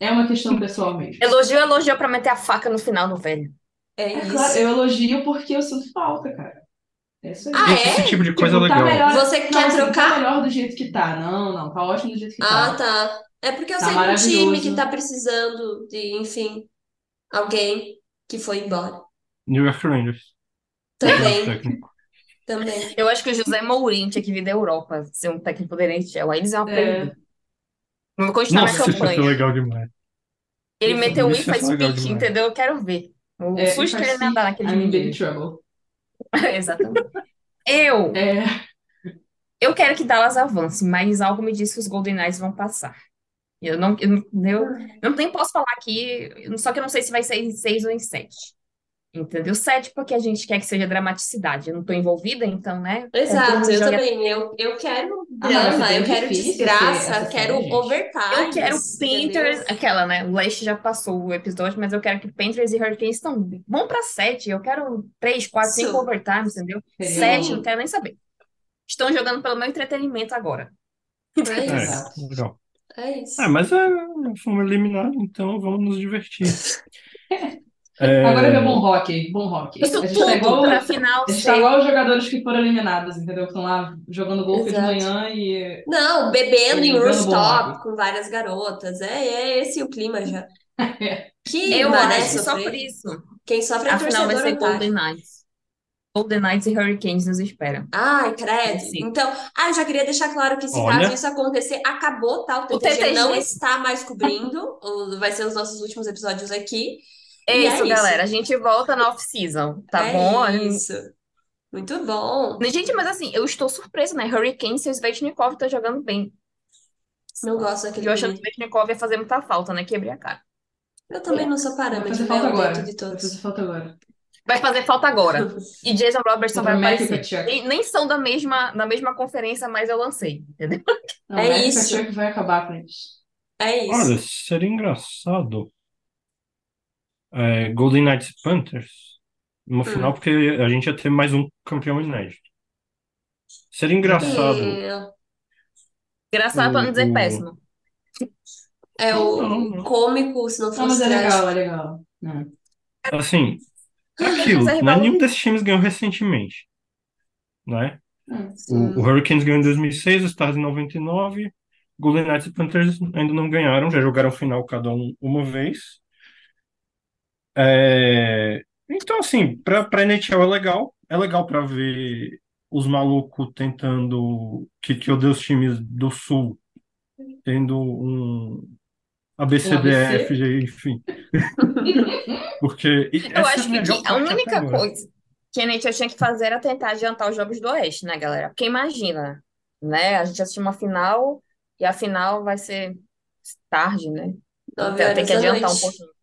é uma questão pessoal mesmo. Elogio, elogio pra meter a faca no final no velho. É É isso. claro, eu elogio porque eu sinto falta, cara. É isso aí. Ah, é? Esse tipo de coisa Tipo, tá legal. melhor. Você Não, quer assim, tá trocar? melhor do jeito que tá. Não, não, tá ótimo do jeito que Ah, tá. tá. É porque eu Tá sei de um time que tá precisando de, enfim, alguém que foi embora. New York Rangers. Também, também. Eu acho que o José Mourinho tinha que vir da Europa, ser um técnico do NHL. Aí eles iam aprender. É, Vamos continuar na Nossa, isso vai ser campanha. legal demais. Ele Isso- meteu um isso e faz pique, demais. entendeu? Eu quero ver. O é, susto que ele ia dar naquele I'm in trouble. Exatamente. Eu, É, eu quero que Dallas avance, mas algo me diz que os Golden Knights vão passar. Eu não, eu, não- eu, eu nem posso falar aqui, só que eu não sei se vai ser em seis ou em sete. Entendeu? Sete porque a gente quer que seja dramaticidade. Eu não tô envolvida, então, né? É, Exato, eu joga- também. Eu, eu quero Ah, drama, é eu quero desgraça, essa eu quero gente. overtime. Eu quero Panthers, aquela, né? O Leste já passou o episódio, mas eu quero que Panthers e Hurricanes estão vão pra sete. Eu quero três, quatro, cinco Isso. overtimes, entendeu? Seria Sete, bom. não quero nem saber. Estão jogando pelo meu entretenimento agora. É É, isso. Exato. legal. É isso. Ah, mas é, fomos eliminados, então vamos nos divertir. É, Agora é bom hockey, bom hockey. Isso A gente tá tudo igual, pra a final gente tá igual os jogadores que foram eliminados, entendeu? Que estão lá jogando golfe de manhã e. Não, bebendo em Jogando bom rooftop com várias garotas. É, é esse o clima já. Que Eu acho que só por isso. Quem sofre é A final vai ser otário. Golden Knights. Golden Knights e Hurricanes nos esperam. Ai, credo. Sim. Então, ah, eu já queria deixar claro que se Olha. caso isso acontecer, acabou, tá? O O TTG TTG. não está mais cobrindo. Vai ser os nossos últimos episódios aqui. É E é isso, isso. galera. A gente volta na off-season, tá é bom? Isso. Muito bom. Gente, mas assim, eu estou surpresa, né? Hurricanes e o Svechnikov tá jogando bem. Não gosto daquele Eu achando que o menino. Svechnikov ia fazer muita falta, né? Quebrei a cara. Eu também não sou Vai parâmetro, fazer né? falta Eu agora. de Vai fazer todos. falta agora. Vai fazer falta agora. E Jason Robertson vai aparecer. Nem, nem são da mesma, da mesma conferência, mas eu lancei, entendeu? Não, É isso. Vai acabar com isso. É isso. Olha, seria engraçado é, Golden Knights e Panthers no final, Hum. porque a gente ia ter mais um campeão inédito. Seria engraçado É, Engraçado pra não dizer o, o... péssimo. é o Não, não. cômico, se não Não, mas fosse é legal, é legal. Assim, é aquilo, é né? Nenhum desses times ganhou recentemente, né? Hum. O, o. Hurricanes ganhou em 2006, o Stars em 99, Golden Knights e Panthers ainda não ganharam, já jogaram final cada um uma vez. É, Então, assim, pra, pra NHL é legal, é legal pra ver os malucos tentando, que, que odeiam os times do Sul, tendo um Um ABCDF, ABC? enfim. Porque Eu essa é a acho que, a única agora. coisa que a NHL tinha que fazer era tentar adiantar os jogos do Oeste, né, galera? Porque imagina, né? A gente assistiu uma final e a final vai ser tarde, né? Então tem, que adiantar um pouquinho.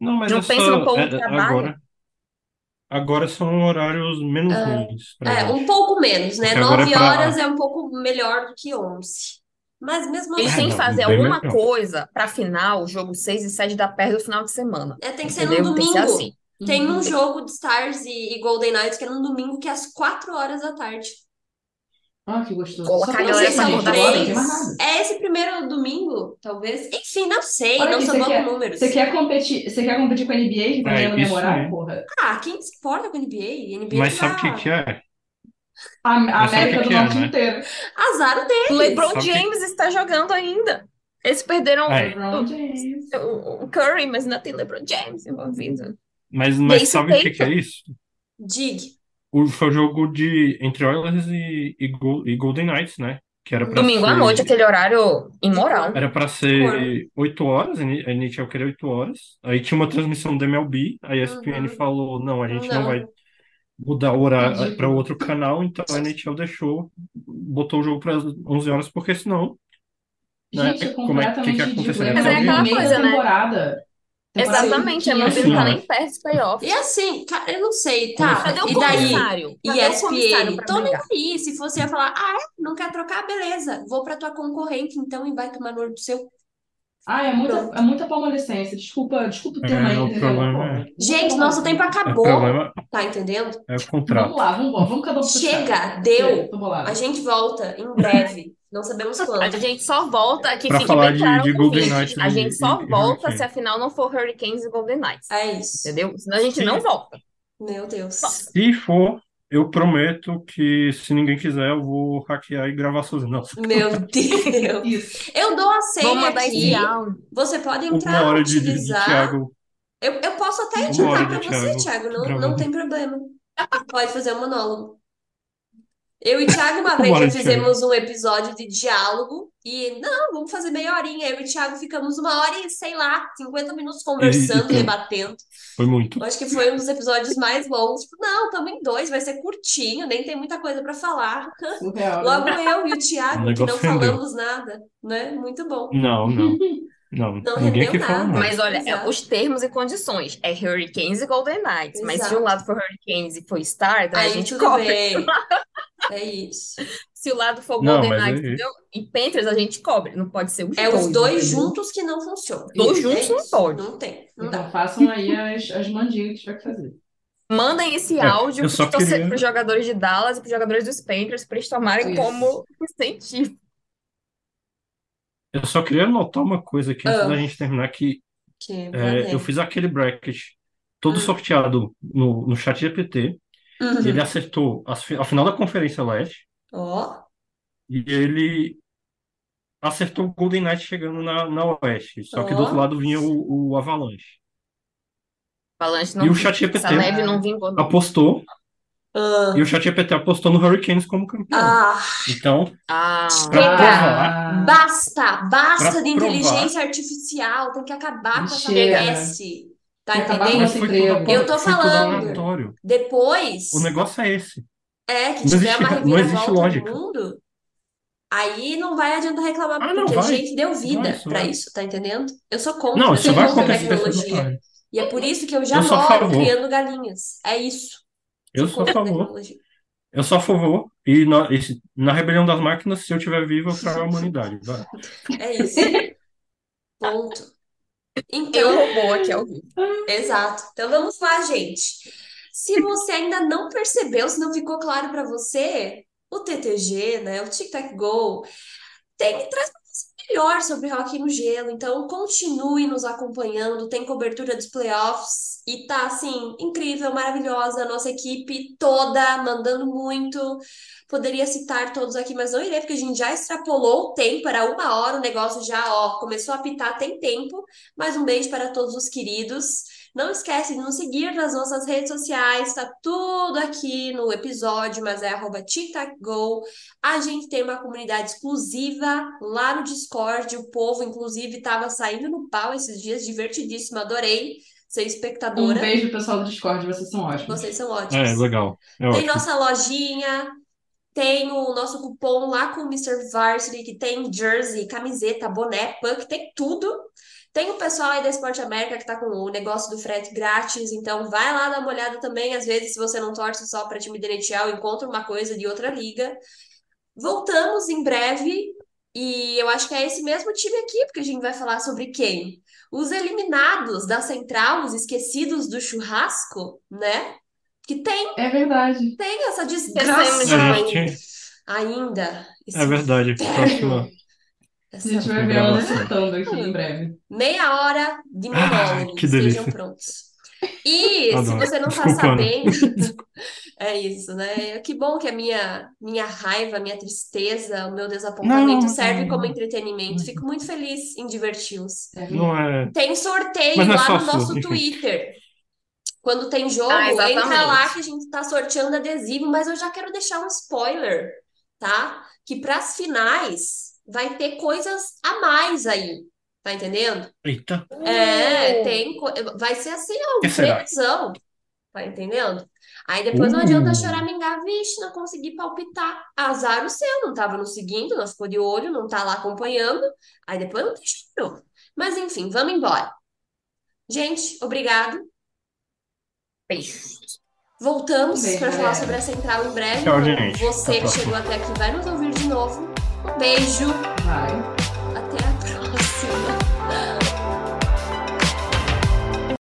Não, mas Não essa pensa no povo é- que é- trabalha? agora, agora são horários menos ruins pra É, um gente. pouco menos, né? Porque agora é Nove pra. horas é um pouco melhor do que onze. Mas mesmo Eles É, assim, têm que não, fazer bem alguma melhor. coisa pra final, o jogo 6 e 7 da perto do final de semana. é, tem que ser num Entendeu? Tem que ser domingo. assim. Tem um Uhum. jogo de Stars e, e Golden Knights que é num domingo que é às quatro horas da tarde. Ah, que gostoso. Colocar a galera é pra nada. É esse primeiro domingo, talvez. Enfim, não sei, Olha não aqui, sou você boa com quer, números. você quer competir, você quer competir com a NBA, que tá É, memorável, aí. porra? Ah, quem se importa com a NBA? NBA Mas já sabe o que tá que é? A, a América que do que é, Norte né? inteira. azar O deles. LeBron Sabe o que... James está jogando ainda. Eles perderam É, LeBron James. o, o Curry, mas ainda tem LeBron James envolvido. mas, mas sabe o que que é isso? Dig. O, foi o jogo de, entre Oilers e, e, e Golden Knights, né? Que era pra Domingo à noite, ser, aquele horário imoral. era pra Cor. ser 8 horas, a NHL queria 8 horas. Aí tinha uma transmissão da MLB, a ESPN Uhum. falou, não, a gente não vai Não. mudar o horário para outro canal, então a NHL deixou, botou o jogo para as 11 horas, porque senão, né, Gente, é como é que, que completamente É Mas é aquela coisa, né? temporada. Temporada Exatamente, a de MLB 500 não tá Assim, ó, nem perto dos E playoffs. assim, cara, eu não sei, tá? assim? Cadê o E daí? comissário? Cadê o comissário ESPN, tô nem aí. Se você ia falar, ah, é? não quer trocar, beleza. Vou pra tua concorrente, então, e vai tomar no olho do seu. Ah, é muita, Pronto. é muita palmolicense. Desculpa, desculpa o termo é, aí, entendeu? problema Porra, é, Gente, nosso tempo é acabou, problema tá entendendo? é o Vamos contrato. lá, vamos embora. Vamos cada um. Chega, deu. tô A gente volta em breve. Não sabemos A quando. gente só volta, Para fique falar de, de Golden. Knights A gente e, só e, e volta se Hurricanes. a final não for Hurricanes e Golden Knights. É isso. Entendeu? Senão a gente não Se, volta. Meu Deus. se for, eu prometo que se ninguém quiser, eu vou hackear e gravar sozinho. Não, Meu Deus. Eu dou a senha aqui. Você pode uma entrar, hora de, de, de utilizar. Thiago, Eu, eu posso até uma editar pra de você, Thiago. Não, não tem problema. Pode fazer um monólogo. Eu e Thiago, uma vez, já fizemos um episódio de diálogo e, não, vamos fazer meia horinha. Eu e Thiago ficamos uma hora e, sei lá, 50 minutos conversando, foi, debatendo. foi muito. Eu acho que foi um dos episódios mais longos. Tipo, não, estamos em dois, vai ser curtinho, nem tem muita coisa pra falar. Surreal, Logo né? eu e o O Thiago, que não falamos nada, né? Muito bom. Não, não, não. Não Ninguém rendeu aqui fala nada. Mas olha, é, Exato. os termos e condições. É Hurricanes e Golden Knights. Mas se um lado for Hurricanes e for Stars, aí a Aí gente tudo cobre. bem. É isso. Se o lado for Não, Golden mas Knights, é? E Panthers, a gente cobre. Não pode ser os É os dois, juntos que não funcionam. Dois É juntos não isso. pode. Não tem. Não Então dá. façam aí as, as mandingas que tiver que fazer. Mandem esse É, áudio eu só para queria. os jogadores de Dallas e para os jogadores dos Panthers para eles tomarem Isso. como incentivo. Eu só queria anotar uma coisa aqui antes da Ah, gente terminar, que que é, eu fiz aquele bracket todo Hum. sorteado no, no chat GPT, e ele Uhum. acertou fi- a final da Conferência Leste, Ó. e ele acertou o Golden Knights chegando na, na Oeste, só que do outro lado vinha o, o Avalanche. Avalanche E não o vingou. chat Essa GPT neve não Ah, e o chat GPT apostou no Hurricanes como campeão. Ah. Então, Ah, provar, ah, Basta! Basta de provar inteligência artificial. Tem que acabar com essa chega. peste. Tá Tem com entendendo? Eu tô falando. aleatório. O Depois, negócio é esse. é que Não tiver existe, uma reviravolta no mundo, aí não vai adiantar reclamar, Ah, não porque a gente deu vida isso pra vai. isso, tá entendendo? Eu sou contra, Não, isso vai contra a ou tecnologia. E é por isso que eu já Eu moro criando galinhas. É isso. Eu Sou sou a favor. Eu sou a favor. E na, e se- na rebelião das máquinas, se eu estiver vivo, eu trago a humanidade. Vai. É isso. Ponto. Então, Eu robô aqui ao vivo. Exato. Então vamos lá, gente. Se você ainda não percebeu, se não ficou claro para você, o TTG, né, o Tic Tac Go, tem traz melhor sobre hockey no gelo. Então continue nos acompanhando, tem cobertura dos playoffs e tá assim incrível, maravilhosa, nossa equipe toda mandando muito. Poderia citar todos aqui, mas não irei, porque a gente já extrapolou o tempo, era uma hora, o negócio já, ó, começou a apitar, tem tempo. Mais um beijo para todos os queridos. Não esquece de nos seguir nas nossas redes sociais, tá tudo aqui no episódio, mas é arroba. A gente tem uma comunidade exclusiva lá no Discord, o povo, inclusive, estava saindo no pau esses dias, divertidíssimo, adorei ser Um espectadora. beijo, pessoal do Discord, vocês são ótimos. Vocês são É, ótimos. legal. É Tem ótimo. nossa lojinha, tem o nosso cupom lá com o Mr. Varsity, que tem jersey, camiseta, boné, punk, tem tudo. Tem o pessoal aí da Esporte América que tá com o negócio do frete grátis, então vai lá dar uma olhada também. Às vezes, se você não torce só para time NHL, encontra uma coisa de outra liga. Voltamos em breve e eu acho que é esse mesmo time aqui, porque a gente vai falar sobre quem? Os eliminados da Central, os esquecidos do churrasco, né? Que tem, É verdade. tem essa Esquecemos desgraça de A mim. gente, ainda. Esse é verdade. Próxima. A essa gente vai ver ela gravação. acertando aqui em breve. meia hora de Ah, monólogo. que Estejam delícia. prontos. E se Adoro. você não tá Desculpa, Ana. sabendo, é isso, né? Que bom que a minha, minha raiva, a minha tristeza, o meu desapontamento Não, serve não. como entretenimento. Fico muito feliz em diverti-los. É Não é. Tem sorteio Mas não é lá só no sua, nosso enfim. Twitter. Quando tem jogo, Ah, entra exatamente. lá que a gente tá sorteando adesivo, mas eu já quero deixar um spoiler, tá? Que para as finais vai ter coisas a mais aí. Tá entendendo? Eita. É, Uh, tem, vai ser assim, ó, previsão, tá entendendo? Aí depois não adianta Uh. choramingar, vixe, não consegui palpitar. Azar o seu, não tava nos seguindo, não ficou de olho, não tá lá acompanhando. Aí depois não tem choro. Mas enfim, vamos embora. Gente, obrigado. Beijos. Voltamos Beijo, para falar sobre a Central em breve. Tchau, gente. Você que chegou até aqui vai nos ouvir de novo. Beijo. Vai.